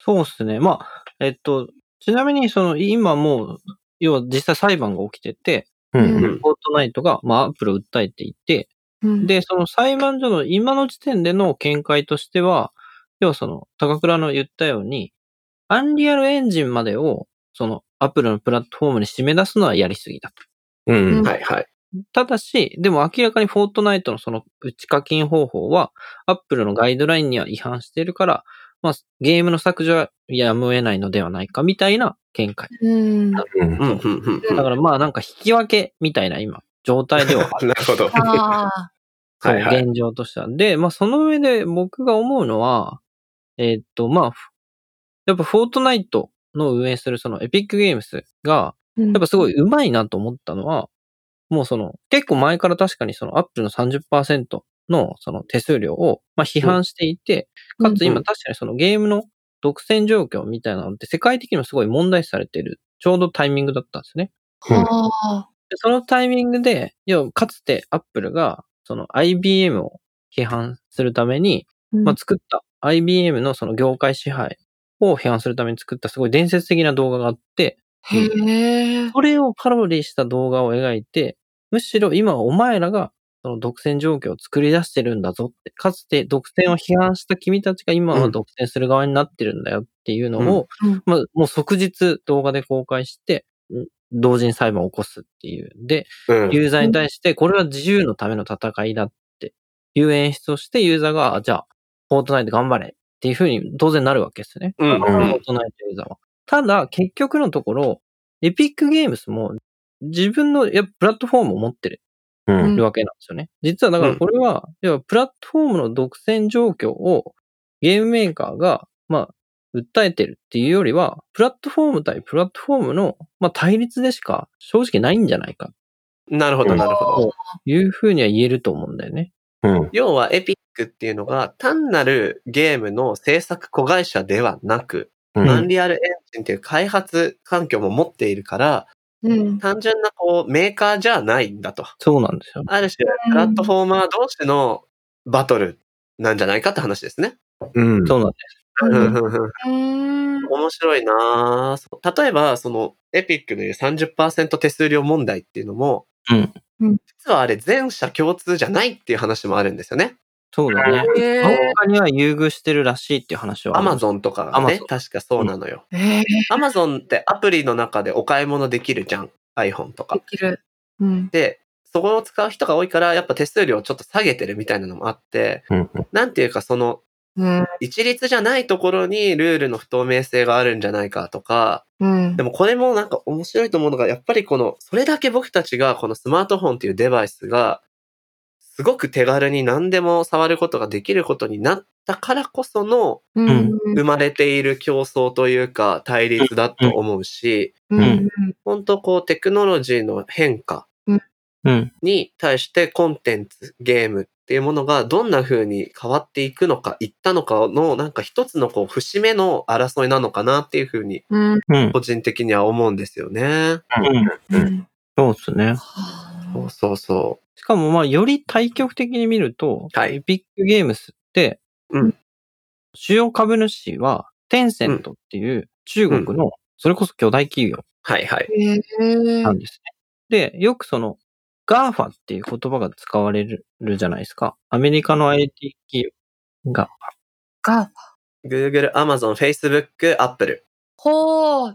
Speaker 3: そうですね。まあ、えっと、ちなみに、その、今もう、要は実際裁判が起きてて、
Speaker 1: うん
Speaker 3: フォートナイトが、まあ、アップルを訴えていて、
Speaker 2: うん、
Speaker 3: で、その裁判所の今の時点での見解としては、要はその、高倉の言ったように、アンリアルエンジンまでを、その、アップルのプラットフォームに締め出すのはやりすぎだと。
Speaker 4: うん。
Speaker 1: はいはい。
Speaker 3: ただし、でも明らかにフォートナイトのその内課金方法は、アップルのガイドラインには違反しているから、まあ、ゲームの削除はやむを得ないのではないかみたいな見解。
Speaker 2: うん。
Speaker 4: うん
Speaker 1: うん、うん、うん。うん
Speaker 3: だからまあなんか引き分けみたいな今、状態では ある。
Speaker 1: なるほど。
Speaker 2: ああ。
Speaker 3: そう
Speaker 1: はいはい
Speaker 3: 現状としては。で、まあその上で僕が思うのは、えーっと、まあ、ふやっぱフォートナイトの運営するそのエピックゲームスが、
Speaker 2: や
Speaker 3: やっぱすごい上手いなと思ったのは、もうその、結構前から確かにそのアップルの30%のその手数料を、まあ、批判していて、かつ
Speaker 1: うん
Speaker 3: 今確かにそのゲームの独占状況みたいなのって世界的にもすごい問題視されている、ちょうどタイミングだったんですね。
Speaker 2: はあ。
Speaker 3: でそのタイミングで、要はかつてアップルがその IBM を批判するために、まあ、作った IBM のその業界支配を批判するために作ったすごい伝説的な動画があって、
Speaker 2: へえ。
Speaker 3: それをパロディした動画を描いて、むしろ今はお前らがその独占状況を作り出してるんだぞって、かつて独占を批判した君たちが今は独占する側になってるんだよっていうのを、
Speaker 2: うんうん
Speaker 3: まあ、もう即日動画で公開して、ん同人裁判を起こすっていう。で、
Speaker 1: うん。
Speaker 3: ユーザーに対して、これは自由のための戦いだっていう演出をして、ユーザーが、あじゃあ、フォートナイト頑張れっていうふうに当然なるわけですね。
Speaker 1: うん。
Speaker 3: フォートナイトユーザーは。ただ、結局のところ、エピックゲームスも自分のやっぱプラットフォームを持ってる
Speaker 4: うん。
Speaker 3: わけなんですよね。実はだからこれは、要はプラットフォームの独占状況をゲームメーカーが、まあ、訴えてるっていうよりは、プラットフォーム対プラットフォームの、まあ、対立でしか正直ないんじゃないか
Speaker 1: なるほど、なるほど。
Speaker 3: というふうには言えると思うんだよね。
Speaker 4: うん。
Speaker 1: 要はエピックっていうのが単なるゲームの制作子会社ではなく、
Speaker 4: うん
Speaker 1: アンリアルエンジンっていう開発環境も持っているから、
Speaker 2: うん。
Speaker 1: 単純なこうメーカーじゃないんだと。
Speaker 3: そうなんですよ。
Speaker 1: ある種、プラットフォーマー同士のバトルなんじゃないかって話ですね。
Speaker 4: うん。
Speaker 3: そうなんです。
Speaker 1: うんうんうん
Speaker 2: うん。
Speaker 1: 面白いな例えば、その、エピックの言う30%手数料問題っていうのも、
Speaker 3: うん
Speaker 2: うん
Speaker 1: 実はあれ全社共通じゃないっていう話もあるんですよね。
Speaker 3: そうだね。
Speaker 2: へ
Speaker 3: 他
Speaker 2: え。
Speaker 3: には優遇してるらしいっていう話は。
Speaker 1: アマゾンとかがね確かそうなのよ。アマゾンってアプリの中でお買い物できるじゃん。iPhone とか
Speaker 2: で。きる。うん。
Speaker 1: で、そこを使う人が多いから、やっぱ手数料をちょっと下げてるみたいなのもあって、
Speaker 4: うん。
Speaker 1: なんていうかその、
Speaker 2: うん。
Speaker 1: 一律じゃないところにルールの不透明性があるんじゃないかとか、
Speaker 2: うん
Speaker 1: で。もこれもなんか面白いと思うのが、やっぱりこの、それだけ僕たちがこのスマートフォンっていうデバイスが、すごく手軽に何でも触ることができることになったからこその
Speaker 2: うん。
Speaker 1: 生まれている競争というか対立だと思うし、
Speaker 2: うん。
Speaker 1: 本当こうテクノロジーの変化
Speaker 3: うん。
Speaker 1: に対してコンテンツ、ゲームっていうものがどんな風に変わっていくのか、いったのかのなんか一つのこう節目の争いなのかなっていう風に
Speaker 2: うん。
Speaker 3: うん。
Speaker 1: 個人的には思うんですよね。
Speaker 3: うん。
Speaker 2: うん。
Speaker 3: そうですね。
Speaker 1: そうそうそ
Speaker 3: しかもまあ、より対極的に見ると、
Speaker 1: はい
Speaker 3: エピックゲームスって、
Speaker 1: うん
Speaker 3: 主要株主は、テンセントっていう中国の、それこそ巨大企業
Speaker 1: う。はいはい。
Speaker 3: なんですね。で、よくその、GAFA っていう言葉が使われるじゃないですか。アメリカの IT 企業が。
Speaker 2: が、
Speaker 1: Google、Amazon、Facebook、Apple。
Speaker 2: ほー。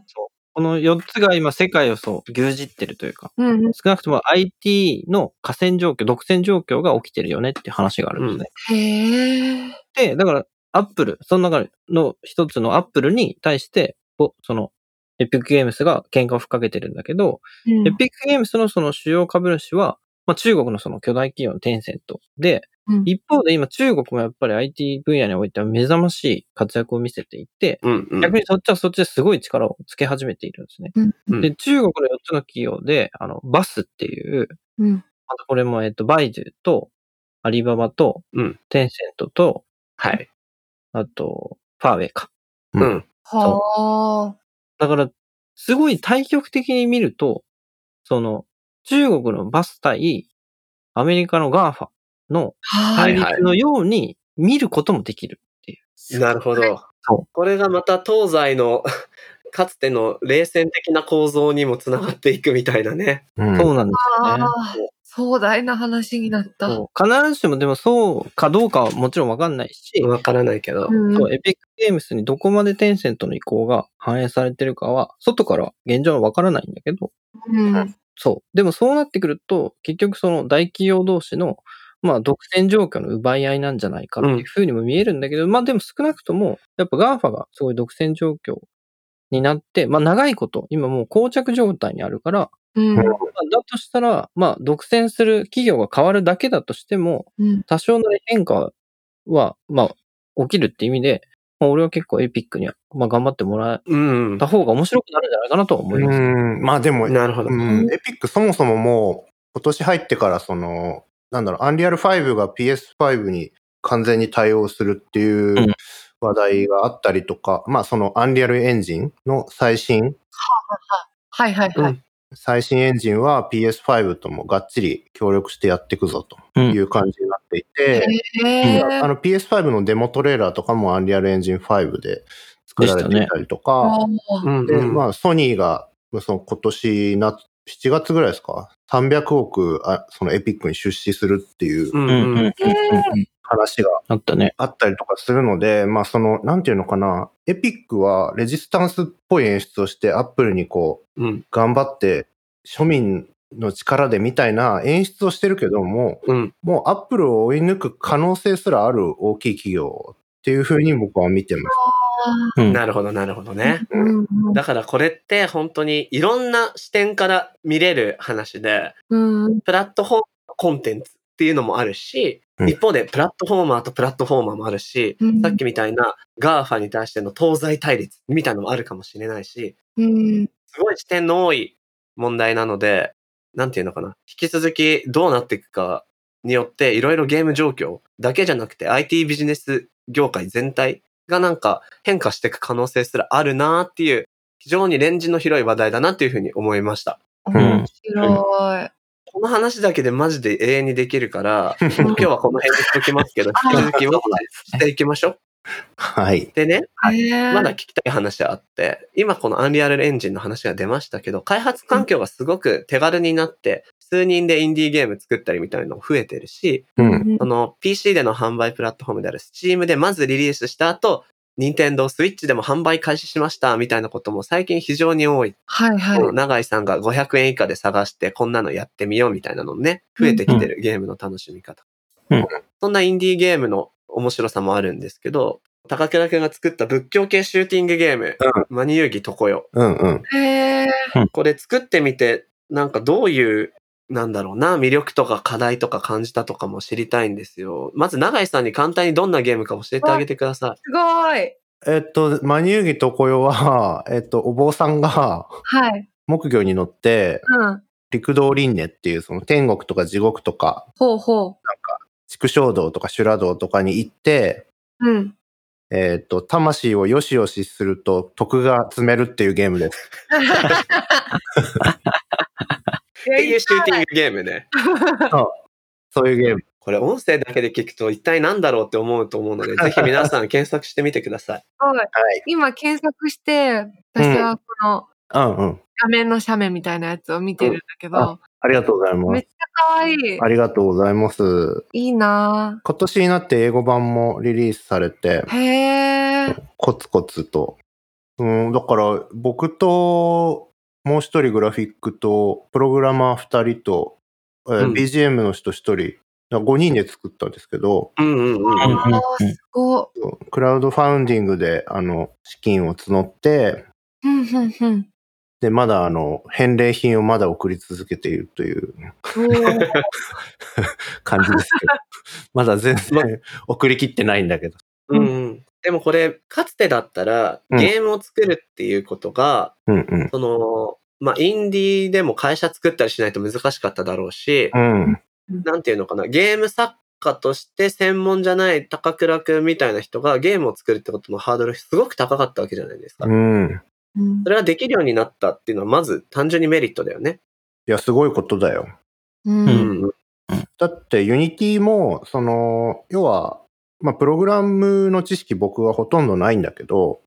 Speaker 3: この4つが今世界をそう牛耳ってるというか、
Speaker 2: うん。
Speaker 3: 少なくとも IT の河川状況、独占状況が起きてるよねっていう話があるんですね。
Speaker 2: へえ。
Speaker 3: で、だから、アップル、その中の一つのアップルに対して、ぼその、エピックゲームスが喧嘩を吹っかけてるんだけど、
Speaker 2: うん
Speaker 3: エピックゲームスのその主要株主は、まあ中国のその巨大企業のテンセントで、
Speaker 2: うん
Speaker 3: 一方で今中国もやっぱり IT 分野においては目覚ましい活躍を見せていて、
Speaker 1: うんうん。
Speaker 3: 逆にそっちはそっちですごい力をつけ始めているんですね。
Speaker 1: うん
Speaker 3: で、中国の4つの企業で、あの、バスっていう、
Speaker 2: うん。
Speaker 3: またこれも、えっと、バイドゥと、アリババと、
Speaker 1: うん
Speaker 3: テンセントと、
Speaker 1: はい。
Speaker 3: あと、ファーウェイか。
Speaker 4: うん
Speaker 1: うん。
Speaker 2: は
Speaker 3: だから、すごい対極的に見ると、その、中国の BATH 対アメリカの GAFA の
Speaker 2: あ。
Speaker 3: 対
Speaker 1: はい
Speaker 3: 立のように見ることもできるっていう。
Speaker 1: なるほど
Speaker 3: そ。
Speaker 1: これがまた東西の かつての冷戦的な構造にもつながっていくみたいなね。
Speaker 4: うん
Speaker 3: そうなんですよね。
Speaker 2: ああ。壮大な話になった。
Speaker 3: 必ずしもでもそうかどうかはもちろんわかんないし、
Speaker 1: わからないけど。
Speaker 2: うん
Speaker 3: そうエピックゲームスにどこまでテンセントの意向が反映されてるかは、外から現状はわからないんだけど、
Speaker 2: うん。
Speaker 3: そう。でもそうなってくると、結局その大企業同士の、まあ独占状況の奪い合いなんじゃないかっていうふうにも見えるんだけど、まあでも少なくとも、やっぱ GAFA がすごい独占状況になって、まあ長いこと、今もう膠着状態にあるから、
Speaker 2: うん。
Speaker 3: まあだとしたら、まあ独占する企業が変わるだけだとしても、
Speaker 2: うん。
Speaker 3: 多少の変化は、まあ起きるって意味で、まあ俺は結構エピックには、まあ頑張ってもら
Speaker 1: うん
Speaker 3: えた。方が面白くなるんじゃないかなとは思います。
Speaker 4: うんまあでも、
Speaker 1: なるほど。
Speaker 4: うん、エピックそもそももう今年入ってからその、なんだろう、アンリアル5が PS5 に完全に対応するっていううん。話題があったりとか、まあそのアンリアルエンジンの最新、
Speaker 2: はいはいはい。
Speaker 4: 最新エンジンは PS5 ともがっちり協力してやっていくぞという感じになっていて、
Speaker 2: へえ。
Speaker 4: あの PS5 のデモトレーラーとかもアンリアルエンジン5で作られていたりとか、で、
Speaker 1: うんうん。
Speaker 4: まあ、ソニーが、その今年な、7月ぐらいですか ?300 億あ、そのエピックに出資するっていう話が
Speaker 3: あったね。
Speaker 4: あったりとかするので、まあ、その、なんていうのかな、エピックはレジスタンスっぽい演出をして、アップルにこう、
Speaker 1: うん
Speaker 4: 頑張って、庶民の力でみたいな演出をしてるけども、
Speaker 1: うん。
Speaker 4: もうアップルを追い抜く可能性すらある大きい企業っていうふうに僕は見てます。
Speaker 3: うん
Speaker 1: なるほど、なるほどね。だからこれって本当にいろんな視点から見れる話で、
Speaker 2: うん。
Speaker 1: プラットフォームコンテンツっていうのもあるし、
Speaker 4: うん
Speaker 1: 一方でプラットフォーマーとプラットフォーマーもあるし、
Speaker 2: うん
Speaker 1: さっきみたいな GAFA に対しての東西対立みたいなのもあるかもしれないし、
Speaker 2: うん。
Speaker 1: すごい視点の多い問題なので、なんていうのかな。引き続きどうなっていくかによっていろいろゲーム状況だけじゃなくて IT ビジネス業界全体がなんか変化していく可能性すらあるなっていう非常にレンジの広い話題だなっていうふうに思いました。
Speaker 2: 面白い。
Speaker 1: この話だけでマジで永遠にできるから、今日はこの辺にしときますけど、引き続きもしていきましょう。
Speaker 4: はい。
Speaker 1: でね、まだ聞きたい話あって、今このアンリアルエンジンの話が出ましたけど、開発環境がすごく手軽になって、数人でインディーゲーム作ったりみたいなのも増えてるし、
Speaker 4: うん。
Speaker 1: その PC での販売プラットフォームである Steam でまずリリースした後、任天堂 Switch でも販売開始しましたみたいなことも最近非常に多い。
Speaker 2: はいはい。
Speaker 1: 永井さんが500円以下で探してこんなのやってみようみたいなのもね、増えてきてるゲームの楽しみ方。
Speaker 3: うん
Speaker 1: そんなインディーゲームの面白さもあるんですけど、高倉くんが作った仏教系シューティングゲーム、マニ遊戯とこよ。
Speaker 4: うんうん。
Speaker 2: へえ。
Speaker 1: これ作ってみて、なんかどういうなんだろうな、魅力とか課題とか感じたとかも知りたいんですよ。まず、永井さんに簡単にどんなゲームか教えてあげてください。
Speaker 2: すごい。
Speaker 4: えっと、マニューギ常世は、えっと、お坊さんが
Speaker 2: はい。
Speaker 4: 木魚に乗って、
Speaker 2: うん。
Speaker 4: 陸道輪廻っていうその天国とか地獄とか、
Speaker 2: ほうほ
Speaker 4: 畜生道とか修羅道とかに行って、
Speaker 2: う。うん。
Speaker 4: えっと、魂をよしよしすると徳が積めるっていうゲームです。
Speaker 1: っていうシューティングゲームね。
Speaker 4: そういうゲーム。
Speaker 1: これ音声だけで聞くと一体何だろうって思うと思うので、ぜひ皆さん検索してみてください。
Speaker 2: はい
Speaker 4: はい。
Speaker 2: 今検索して、私はこの
Speaker 4: うんうん。
Speaker 2: 画面の斜面みたいなやつを見てるんだけど、
Speaker 4: あありがとうございます
Speaker 2: めっち。ゃ可愛い。
Speaker 4: ありがとうございます。
Speaker 2: いいな
Speaker 4: 今年になって英語版もリリースされて
Speaker 2: ぁ。、へー。
Speaker 4: コツコツと。うん、だから僕ともう一人グラフィックとプログラマー二人と、えー
Speaker 1: うん
Speaker 4: BGM の人一人、5人で作ったんですけど、
Speaker 1: うんうんうん。
Speaker 3: うんうん
Speaker 2: あーすごい。
Speaker 4: クラウドファウンディングであの資金を募って。で、まだあの、返礼品をまだ送り続けているという
Speaker 2: おー
Speaker 4: 感じですけど、まだ全然送り切ってないんだけど。
Speaker 1: うんうん。でもこれ、かつてだったら、
Speaker 4: うん
Speaker 1: ゲームを作るっていうことが、
Speaker 4: うんうん。
Speaker 1: その、まあ、インディーでも会社作ったりしないと難しかっただろうし、
Speaker 4: うん。
Speaker 1: なんていうのかな、ゲーム作家として専門じゃない高倉くんみたいな人がゲームを作るってことのハードルすごく高かったわけじゃないですか。
Speaker 4: うん。
Speaker 2: うん
Speaker 1: それができるようになったっていうのはまず単純にメリットだよね。
Speaker 4: いや、すごいことだよ。
Speaker 2: うん
Speaker 1: うん。
Speaker 4: だって、 Unity も、その、要は、まあ、プログラムの知識僕はほとんどないんだけど、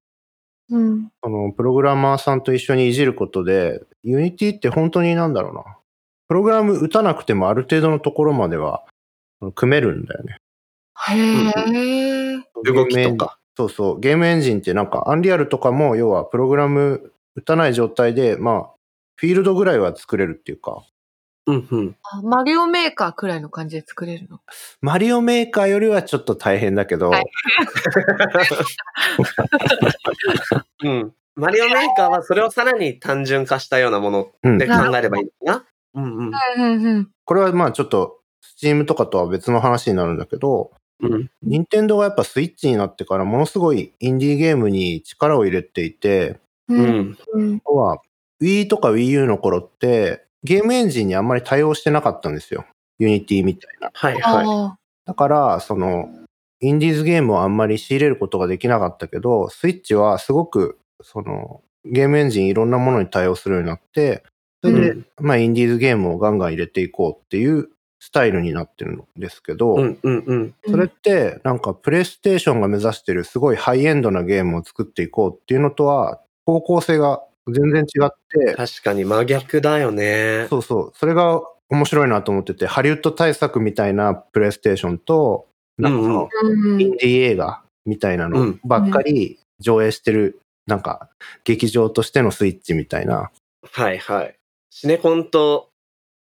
Speaker 2: うん。
Speaker 4: その、プログラマーさんと一緒にいじることで、 Unity って本当になんだろうな。プログラム打たなくてもある程度のところまでは、組めるんだよね。
Speaker 2: へー。
Speaker 1: 動きとか。
Speaker 4: そうそう。ゲームエンジンってなんか、アンリアルとかも、要はプログラム打たない状態で、まあ、フィールドぐらいは作れるっていうか、
Speaker 1: うんうん。
Speaker 2: あマリオメーカーくらいの感じで作れるの？
Speaker 4: マリオメーカーよりはちょっと大変だけど、
Speaker 2: はい
Speaker 1: うん。マリオメーカーはそれをさらに単純化したようなもの
Speaker 4: うん
Speaker 1: で考えればいいのかな？うんうん。
Speaker 2: うんうん
Speaker 4: これはまあちょっと、 Steam とかとは別の話になるんだけど、
Speaker 1: うん。
Speaker 4: 任天堂がやっぱスイッチになってからものすごいインディーゲームに力を入れていて、
Speaker 2: う。
Speaker 1: うんん。
Speaker 2: うん。
Speaker 4: 要は Wii とか Wii U の頃ってゲームエンジンにあんまり対応してなかったんですよ。 Unity みたいな。
Speaker 1: はいはい。
Speaker 2: あ
Speaker 4: だから、その、インディーズゲームをあんまり仕入れることができなかったけど、スイッチはすごく、その、ゲームエンジンいろんなものに対応するようになって、それで、
Speaker 1: うん
Speaker 4: まあ、インディーズゲームをガンガン入れていこうっていうスタイルになってるんですけど、
Speaker 1: うんうんうん。
Speaker 2: ー
Speaker 4: それって、なんか、プレイステーションが目指してるすごいハイエンドなゲームを作っていこうっていうのとは、方向性が全然違って、
Speaker 1: 確かに真逆だよね。
Speaker 4: そうそう、それが面白いなと思ってて、ハリウッド対策みたいなプレイステーションと、なんかインディー映画みたいなの
Speaker 1: うん
Speaker 4: ばっかり上映してる、なんか、劇場としてのスイッチみたいな。
Speaker 1: はいはい。シネコンと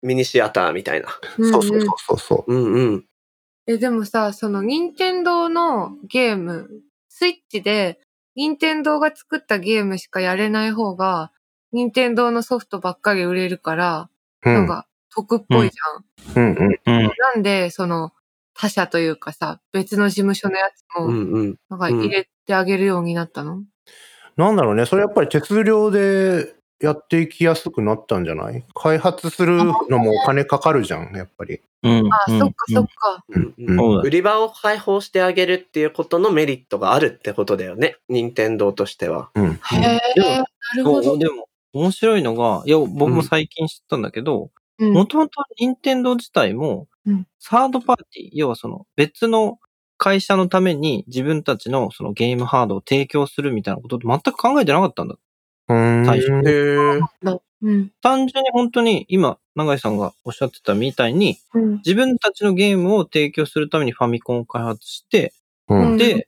Speaker 1: ミニシアターみたいな。
Speaker 4: そうそうそうそう。う
Speaker 1: んうん。
Speaker 2: え、でもさ、その、任天堂のゲーム、スイッチで、任天堂が作ったゲームしかやれない方が、任天堂のソフトばっかり売れるから、
Speaker 4: うん。
Speaker 2: なんか、得っぽいじゃん。
Speaker 4: うんうん。
Speaker 3: うん。
Speaker 2: なんで、その、他社というかさ、別の事務所のやつも、
Speaker 1: うんうん。
Speaker 2: なんか入れてあげるようになったの、
Speaker 4: なんだろうね、それやっぱり手数料でやっていきやすくなったんじゃない？開発するのもお金かかるじゃん、やっぱり。
Speaker 3: うん。
Speaker 2: あ、
Speaker 3: うん
Speaker 2: そっかそっか。
Speaker 1: うん
Speaker 4: うん
Speaker 3: そうだ
Speaker 1: 売り場を開放してあげるっていうことのメリットがあるってことだよね。任天堂としては。
Speaker 4: うん。
Speaker 2: へえ、
Speaker 3: でも
Speaker 2: なるほど。
Speaker 3: でも、面白いのが、いや、僕も最近知ったんだけど、
Speaker 2: うん
Speaker 3: もともと任天堂自体も
Speaker 2: うん、
Speaker 3: サードパーティー、要はその別の会社のために自分たちのそのゲームハードを提供するみたいなことって全く考えてなかったんだ。
Speaker 4: うーん。
Speaker 3: 最初
Speaker 1: へえ。
Speaker 2: うん。
Speaker 3: 単純に本当に今、永井さんがおっしゃってたみたいに、
Speaker 2: うん。
Speaker 3: 自分たちのゲームを提供するためにファミコンを開発して、
Speaker 4: うん
Speaker 2: うん
Speaker 3: で、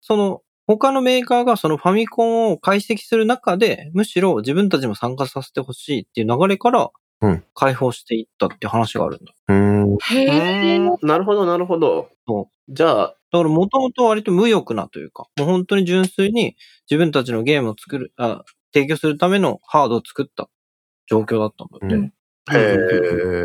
Speaker 3: その他のメーカーがそのファミコンを解析する中で、むしろ自分たちも参加させてほしいっていう流れから
Speaker 4: うん、
Speaker 3: 解放していったって話があるんだ。
Speaker 4: うーん。
Speaker 2: へえ。
Speaker 1: なるほど、なるほど。
Speaker 3: そ
Speaker 1: じゃあ、
Speaker 3: だからもともと割と無欲なというか、もう本当に純粋に自分たちのゲームを作る、あ提供するためのハードを作った状況だったんだって。
Speaker 2: うん
Speaker 4: へ
Speaker 2: へ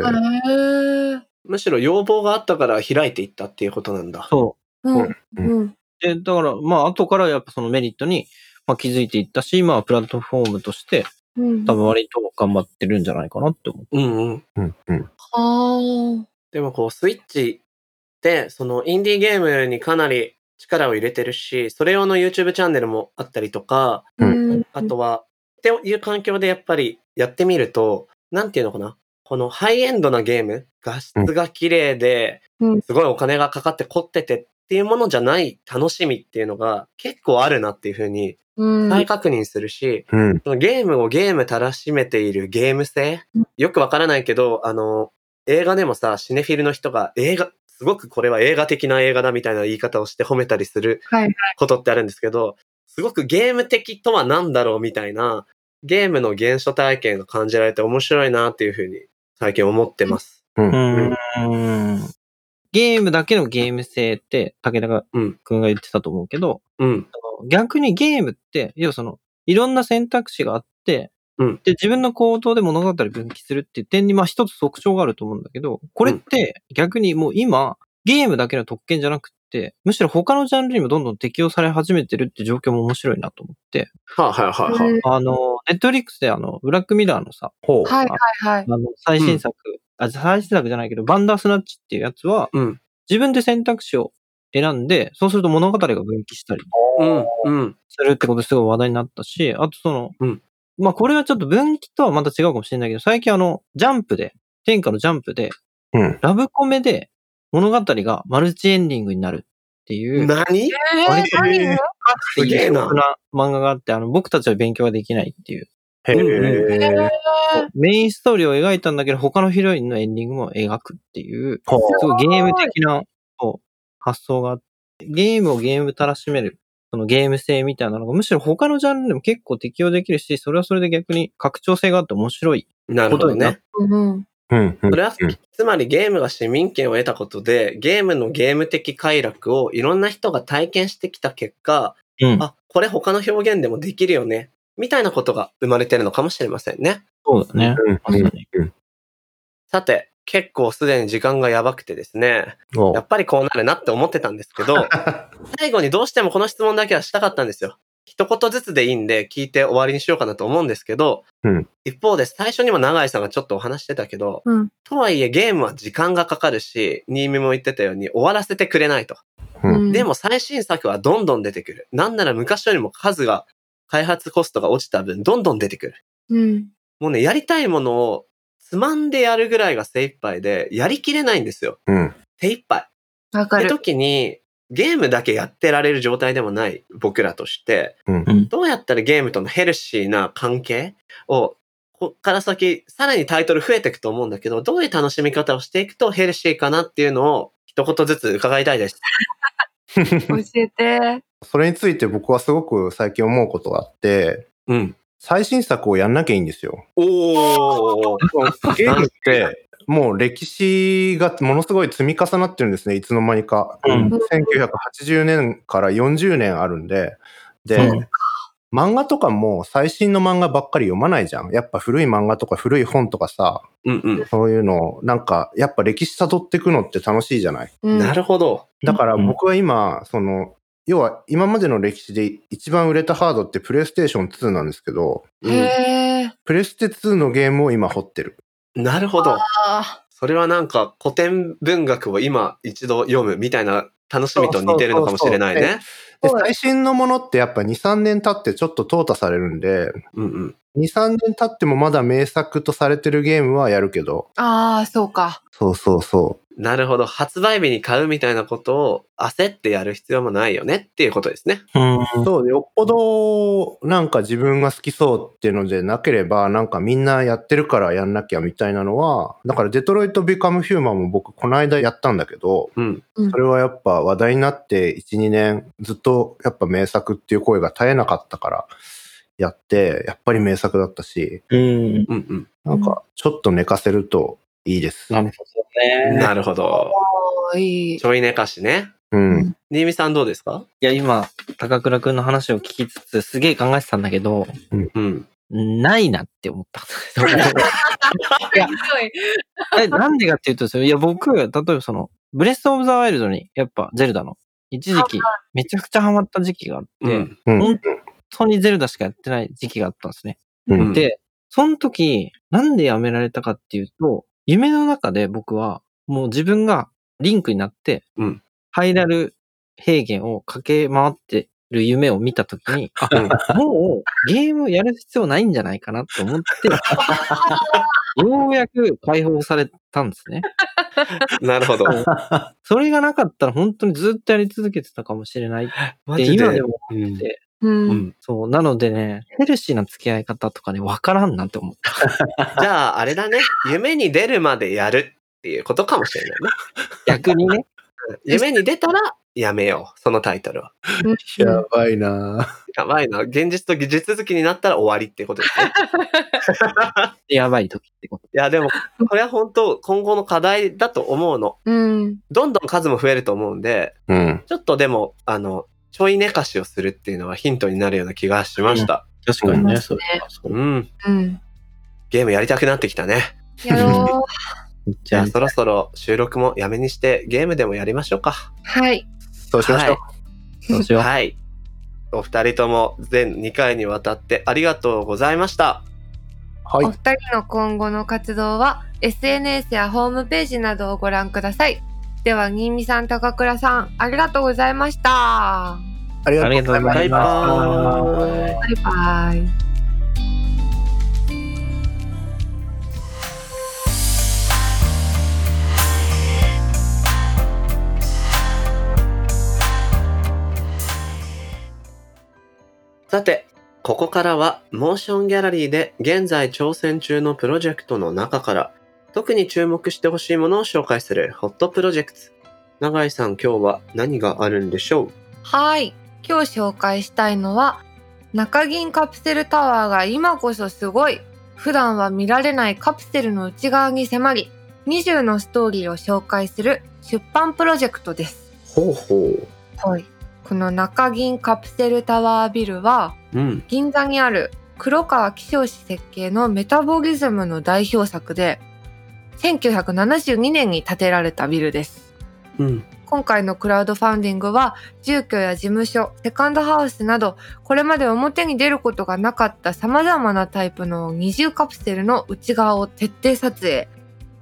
Speaker 4: ー
Speaker 2: ー
Speaker 1: むしろ要望があったから開いていったっていうことなんだ。
Speaker 3: そう。
Speaker 2: うん。うん。
Speaker 3: で、だから、まあ、後からやっぱそのメリットに、まあ、気づいていったし、まあ、プラットフォームとして、
Speaker 2: うん。
Speaker 3: 多分割と頑張ってるんじゃないかなって思う。
Speaker 1: うんうん。
Speaker 4: うんうん。
Speaker 2: は
Speaker 1: でもこう、スイッチって、そのインディーゲームにかなり力を入れてるし、それ用の YouTube チャンネルもあったりとか、
Speaker 2: あ。
Speaker 4: うん
Speaker 2: うん。
Speaker 1: あとは、っていう環境でやっぱりやってみると、なんていうのかな。このハイエンドなゲーム、画質が綺麗で
Speaker 2: うん、
Speaker 1: すごいお金がかかって凝っててっていうものじゃない楽しみっていうのが結構あるなっていうふうに
Speaker 2: うん。
Speaker 1: 再確認するし、
Speaker 4: うん。
Speaker 1: そのゲームをゲームたらしめているゲーム性よくわからないけど、あの、映画でもさ、シネフィルの人が映画、すごくこれは映画的な映画だみたいな言い方をして褒めたりする
Speaker 2: はい。
Speaker 1: ことってあるんですけど、すごくゲーム的とは何だろうみたいな、ゲームの原初体験が感じられて面白いなっていうふうに最近思ってます。
Speaker 4: うん。
Speaker 3: う
Speaker 4: うん。
Speaker 3: ん。ゲームだけのゲーム性って、武田
Speaker 1: うん
Speaker 3: くんが言ってたと思うけど、
Speaker 1: うん。
Speaker 3: 逆にゲームって、要はその、いろんな選択肢があって、
Speaker 1: うん
Speaker 3: で、自分の行動で物語を分岐するっていう点に、まあ一つ特徴があると思うんだけど、これって逆にもう今、ゲームだけの特権じゃなくて、むしろ他のジャンルにもどんどん適用され始めてるって状況も面白いなと思って、
Speaker 1: はいはいはいはい。
Speaker 3: あの、ネットフリックスであの、ブラックミラーのさ、
Speaker 4: ほう。
Speaker 2: はいはいはい。
Speaker 3: あの、最新作、あ、最新作じゃないけど、バンダースナッチっていうやつは、
Speaker 1: うん。
Speaker 3: 自分で選択肢を選んで、そうすると物語が分岐したり
Speaker 1: うん。うん。
Speaker 3: するってことですごい話題になったし、あとその、
Speaker 1: うん
Speaker 3: まあこれはちょっと分岐とはまた違うかもしれないけど、最近あの、ジャンプで、天下のジャンプで、
Speaker 4: うん。
Speaker 3: ラブコメで物語がマルチエンディングになるっていう、
Speaker 1: 何？
Speaker 2: えー、何？
Speaker 4: えー
Speaker 1: すげえな。
Speaker 3: な漫画があって、あの、僕たちは勉強ができないっていう、
Speaker 4: へえ。
Speaker 3: メインストーリーを描いたんだけど、他のヒロインのエンディングも描くっていう、すごいゲーム的な発想があって、ゲームをゲームたらしめる、そのゲーム性みたいなのが、むしろ他のジャンルでも結構適用できるし、それはそれで逆に拡張性があって面白い
Speaker 1: なるほどね
Speaker 3: ことになっ。
Speaker 2: うん。
Speaker 4: うん。うん
Speaker 1: それは、つまりゲームが市民権を得たことで、ゲームのゲーム的快楽をいろんな人が体験してきた結果、
Speaker 3: うん。
Speaker 1: あ、これ他の表現でもできるよね。みたいなことが生まれてるのかもしれませんね。
Speaker 3: そうだね。
Speaker 4: うん。
Speaker 3: さ
Speaker 1: て、結構すでに時間がやばくてですね、
Speaker 4: お
Speaker 1: やっぱりこうなるなって思ってたんですけど、最後にどうしてもこの質問だけはしたかったんですよ。一言ずつでいいんで聞いて終わりにしようかなと思うんですけど、
Speaker 4: うん
Speaker 1: 一方で最初にも永井さんがちょっとお話してたけど、
Speaker 2: うん
Speaker 1: とはいえゲームは時間がかかるし、新見も言ってたように終わらせてくれないと。
Speaker 4: うん
Speaker 1: でも最新作はどんどん出てくる。なんなら昔よりも数が、開発コストが落ちた分、どんどん出てくる。
Speaker 2: うん。
Speaker 1: もうね、やりたいものをつまんでやるぐらいが精一杯で、やりきれないんですよ。
Speaker 4: うん。
Speaker 1: 手一杯。って
Speaker 2: わかる。
Speaker 1: 時に、ゲームだけやってられる状態でもない僕らとして、
Speaker 4: うん。
Speaker 1: どうやったらゲームとのヘルシーな関係を、こっから先、さらにタイトル増えていくと思うんだけど、どういう楽しみ方をしていくとヘルシーかなっていうのを一言ずつ伺いたいです。
Speaker 2: 教えて。
Speaker 4: それについて僕はすごく最近思うことがあって、
Speaker 1: うん。
Speaker 4: 最新作をやんなきゃいいんですよ。
Speaker 1: おー。
Speaker 4: ゲームって、もう歴史がものすごい積み重なってるんですね、いつの間にか。
Speaker 3: うん
Speaker 4: 1980年から40年あるんで、で、
Speaker 3: うん
Speaker 4: 漫画とかも最新の漫画ばっかり読まないじゃん。やっぱ古い漫画とか古い本とかさ、
Speaker 1: うんうん。
Speaker 4: そういうの、なんか、やっぱ歴史辿っていくのって楽しいじゃない？
Speaker 2: うん
Speaker 1: なるほど。
Speaker 4: だから僕は今、その、要は今までの歴史で一番売れたハードってプレイステーション2なんですけど、
Speaker 1: うん。
Speaker 4: プレステ2のゲームを今掘ってる。
Speaker 1: なるほど。
Speaker 2: あ
Speaker 1: それはなんか古典文学を今一度読むみたいな楽しみと似てるのかもしれないね。
Speaker 4: 最新のものってやっぱ2、3年経ってちょっと淘汰されるんで、
Speaker 1: うんうん。
Speaker 4: 2、3年経ってもまだ名作とされてるゲームはやるけど、
Speaker 2: あー、そうか。
Speaker 4: そうそうそ
Speaker 1: なるほど。発売日に買うみたいなことを焦ってやる必要もないよねっていうことですね。
Speaker 3: うん
Speaker 4: う。そう、よっぽどなんか自分が好きそうっていうのでなければ、なんかみんなやってるからやんなきゃみたいなのは、だからデトロイト・ビカム・ヒューマンも僕この間やったんだけど、
Speaker 1: うん。
Speaker 4: それはやっぱ話題になって1、2年ずっとやっぱ名作っていう声が絶えなかったからやって、やっぱり名作だったし、
Speaker 3: うん。
Speaker 1: うんうん。
Speaker 4: なんかちょっと寝かせるといいです。
Speaker 3: なるほどね。
Speaker 1: なるほど。
Speaker 2: いい
Speaker 1: ち。ょい寝かしね。
Speaker 4: うん。
Speaker 1: 新見さんどうですか？
Speaker 3: いや、今、高倉くんの話を聞きつつ、すげえ考えてたんだけど、
Speaker 1: うん。
Speaker 3: ないなって思った。いやえなんでかっていうと、それいや、僕、例えばその、ブレストオブザワイルドに、やっぱゼルダの、一時期、めちゃくちゃハマった時期があって、
Speaker 1: うん。
Speaker 4: うん。
Speaker 3: 本当にゼルダしかやってない時期があったんですね。
Speaker 4: うん。
Speaker 3: で、その時、なんでやめられたかっていうと、夢の中で僕は、もう自分がリンクになって、
Speaker 1: うん。
Speaker 3: ハイラル平原を駆け回ってる夢を見た時に、あ、もうゲームやる必要ないんじゃないかなと思って、ようやく解放されたんですね。
Speaker 1: なるほど。
Speaker 3: それがなかったら本当にずっとやり続けてたかもしれないって今でも
Speaker 1: うん
Speaker 3: 思って、
Speaker 2: う。
Speaker 1: うんん。
Speaker 3: そう、なのでね、ヘルシーな付き合い方とかね、わからんなって思った。
Speaker 1: じゃあ、あれだね。夢に出るまでやるっていうことかもしれないね。
Speaker 3: 逆にね。
Speaker 1: 夢に出たらやめよう。そのタイトルは。
Speaker 4: やばいな
Speaker 1: やばいな。現実と技術続きになったら終わりってことですね。
Speaker 3: やばい時ってこと。
Speaker 1: いや、でも、これは本当今後の課題だと思うの。
Speaker 2: うん。
Speaker 1: どんどん数も増えると思うんで、
Speaker 4: うん。
Speaker 1: ちょっとでも、あの、ちょい寝かしをするっていうのはヒントになるような気がしました。
Speaker 3: 確
Speaker 4: かにね
Speaker 2: そう
Speaker 1: うん。
Speaker 2: うん。
Speaker 1: ゲームやりたくなってきたね。
Speaker 2: やろう。
Speaker 3: じゃあ
Speaker 1: そろそろ収録もやめにしてゲームでもやりましょうか。
Speaker 2: はい。
Speaker 4: そうしましょう。
Speaker 3: どうしよう。
Speaker 1: はい。お二人とも全2回にわたってありがとうございました。
Speaker 4: はい
Speaker 2: お。二人の今後の活動は SNS やホームページなどをご覧ください。では、新見さん、高倉さん、ありがとうございました。
Speaker 4: あり
Speaker 3: がとうござい
Speaker 1: バイバ
Speaker 3: ま
Speaker 1: ーイ。
Speaker 2: バイバイ。
Speaker 1: さて、ここからはモーションギャラリーで現在挑戦中のプロジェクトの中から特に注目してほしいものを紹介するホットプロジェクト。永井さん今日は何があるんでしょう？
Speaker 2: はい。今日紹介したいのは、中銀カプセルタワーが今こそすごい。普段は見られないカプセルの内側に迫り、20のストーリーを紹介する出版プロジェクトです。
Speaker 1: ほうほ
Speaker 2: はい。この中銀カプセルタワービルは、
Speaker 1: う。うん。
Speaker 2: 銀座にある黒川紀章氏設計のメタボリズムの代表作で、1972年に建てられたビルです。
Speaker 1: うん。
Speaker 2: 今回のクラウドファンディングは住居や事務所、セカンドハウスなどこれまで表に出ることがなかった様々なタイプの二重カプセルの内側を徹底撮影。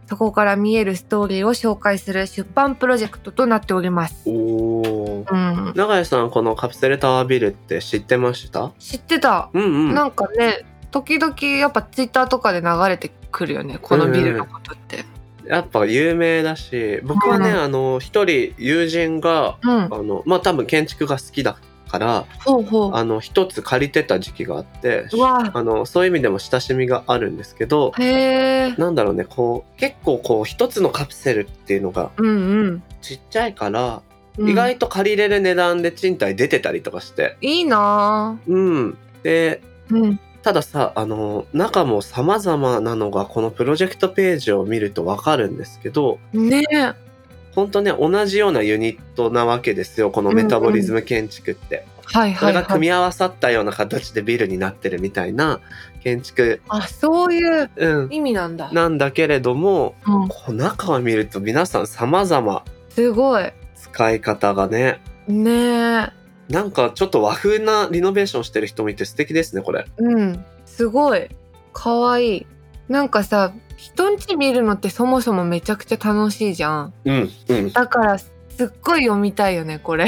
Speaker 2: そこから見えるストーリーを紹介する出版プロジェクトとなっております。
Speaker 1: おー。
Speaker 2: うん。
Speaker 1: 永井さん、このカプセルタワービルって知ってました？
Speaker 2: 知ってた。
Speaker 1: うんうん。
Speaker 2: なんかね、時々やっぱツイッターとかで流れてくるよね。このビルのことって。
Speaker 1: やっぱ有名だし、僕はね、
Speaker 2: うん
Speaker 1: あの、一人友人が、
Speaker 2: うん。
Speaker 1: あの、まあ、多分建築が好きだから。あの、一つ借りてた時期があって、あの、そういう意味でも親しみがあるんですけど。なんだろうね、こう、結構こう、一つのカプセルっていうのが
Speaker 2: うんうん。
Speaker 1: ちっちゃいから、
Speaker 2: うん
Speaker 1: 意外と借りれる値段で賃貸出てたりとかして、
Speaker 2: いいな
Speaker 1: うん。で、
Speaker 2: ぁ。うん。
Speaker 1: たださ、あの、中も様々なのがこのプロジェクトページを見るとわかるんですけど、
Speaker 2: ねえ。
Speaker 1: 本当ね、同じようなユニットなわけですよ、このメタボリズム建築って。
Speaker 2: はいはい、
Speaker 1: それが
Speaker 2: はい。
Speaker 1: 組み合わさったような形でビルになってるみたいな建築、
Speaker 2: あ、そういう
Speaker 1: うん、
Speaker 2: 意味なんだ。
Speaker 1: なんだけれども、
Speaker 2: うん、
Speaker 1: こう中を見ると皆さん様々
Speaker 2: すごい。
Speaker 1: 使い方がね、
Speaker 2: ねえ。
Speaker 1: なんかちょっと和風なリノベーションしてる人もいて素敵ですね、これ。
Speaker 2: うん。すごい。かわいい。なんかさ、人んち見るのってそもそもめちゃくちゃ楽しいじゃん。
Speaker 1: うん、うん。
Speaker 2: だから、すっごい読みたいよね、これ。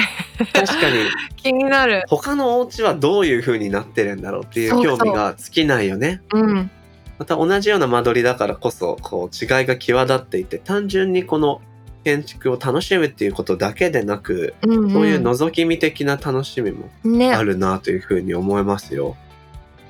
Speaker 1: 確かに、
Speaker 2: 気になる。
Speaker 1: 他のお家はどういう風になってるんだろうっていう興味が尽きないよね。
Speaker 2: うん。
Speaker 1: また同じような間取りだからこそ、こう違いが際立っていて、単純にこの建築を楽しむっていうことだけでなく、
Speaker 2: うん、うん。
Speaker 1: そういう覗き見的な楽しみも
Speaker 2: ね
Speaker 1: あるなというふうに思いますよ。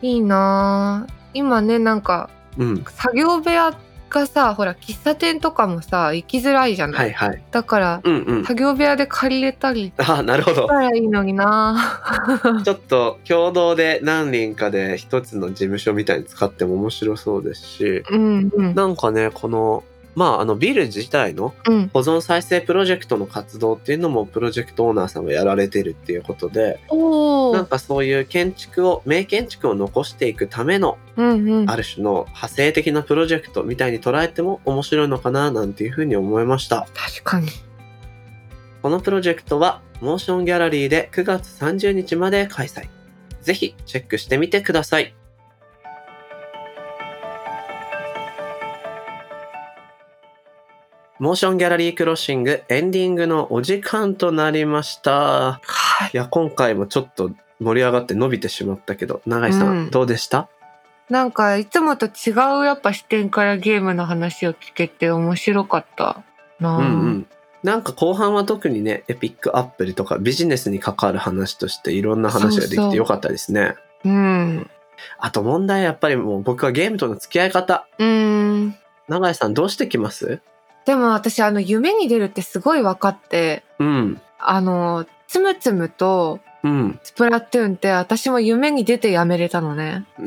Speaker 2: いいなぁ。今ね、なんか、
Speaker 1: うん。
Speaker 2: 作業部屋がさ、ほら、喫茶店とかもさ、行きづらいじゃない、
Speaker 1: はいはい。
Speaker 2: だから、
Speaker 1: うんうん。
Speaker 2: 作業部屋で借りれたり
Speaker 1: あ、なるほど
Speaker 2: し。たらいいのにな
Speaker 1: ちょっと共同で何人かで一つの事務所みたいに使っても面白そうですし、
Speaker 2: うんうん。
Speaker 1: なんかね、このまあ、あの、ビル自体の
Speaker 2: うん。
Speaker 1: 保存再生プロジェクトの活動っていうのもプロジェクトオーナーさんがやられてるっていうことで。なんかそういう建築を、名建築を残していくための
Speaker 2: うんうん。
Speaker 1: ある種の派生的なプロジェクトみたいに捉えても面白いのかななんていうふうに思いました。
Speaker 2: 確かに。
Speaker 1: このプロジェクトはモーションギャラリーで9月30日まで開催。ぜひチェックしてみてください。モーションギャラリークロッシングエンディングのお時間となりました。
Speaker 2: はい。
Speaker 1: いや、今回もちょっと盛り上がって伸びてしまったけど、永井さん、
Speaker 2: うん
Speaker 1: どうでした？
Speaker 2: なんか、いつもと違うやっぱ視点からゲームの話を聞けて面白かったなぁ
Speaker 1: うんうん。なんか後半は特にね、エピックアップルとかビジネスに関わる話としていろんな話ができてよかったですね。
Speaker 2: うん。
Speaker 1: あと問題はやっぱりもう僕はゲームとの付き合い方。
Speaker 2: うーん。
Speaker 1: 永井さんどうしてきます？
Speaker 2: でも私、あの、夢に出るってすごい分かって、
Speaker 1: うん。
Speaker 2: あの、つむつむと
Speaker 1: うん。
Speaker 2: スプラトゥーンって私も夢に出てやめれたのね。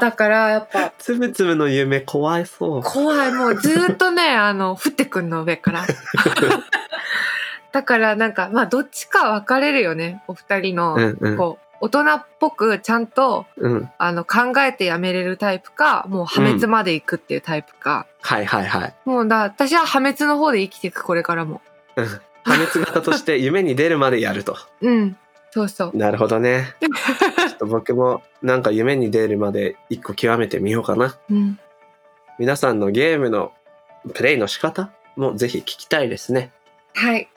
Speaker 2: だからやっぱ、
Speaker 1: つぶつぶの夢怖いそう。
Speaker 2: 怖い。もうずーっとね、あの、降ってくんの上から。だからなんか、まあどっちか分かれるよね。お二人の、
Speaker 1: うんうん。
Speaker 2: 大人っぽくちゃんと、
Speaker 1: うん。
Speaker 2: あの、考えてやめれるタイプか、もう破滅まで行くっていうタイプか。
Speaker 1: はいはいはい。
Speaker 2: もうだ、私は破滅の方で生きていく、これからも。
Speaker 1: うん。破滅型として夢に出るまでやると。
Speaker 2: うん。そうそう。
Speaker 1: なるほどね。ちょっと僕もなんか夢に出るまで一個極めてみようかな。
Speaker 2: うん。
Speaker 1: 皆さんのゲームのプレイの仕方もぜひ聞きたいですね。
Speaker 2: はい。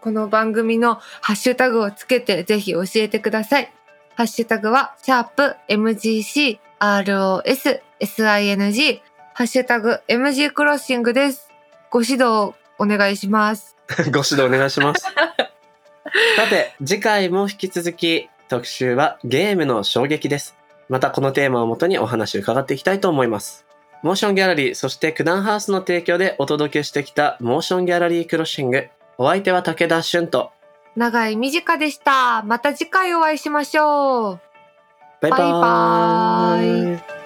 Speaker 2: この番組のハッシュタグをつけてぜひ教えてください。ハッシュタグは、シャープ MGC ROS SING、ハッシュタグ MG クロッシングです。ご指導お願いします。
Speaker 1: ご指導お願いします。さて、次回も引き続き特集はゲームの衝撃です。またこのテーマをもとにお話を伺っていきたいと思います。モーションギャラリー、そして九段ハウスの提供でお届けしてきたモーションギャラリークロッシング。お相手は武田俊と。
Speaker 2: 長い短でした。また次回お会いしましょう。
Speaker 1: バイバーイ。
Speaker 2: バイバーイ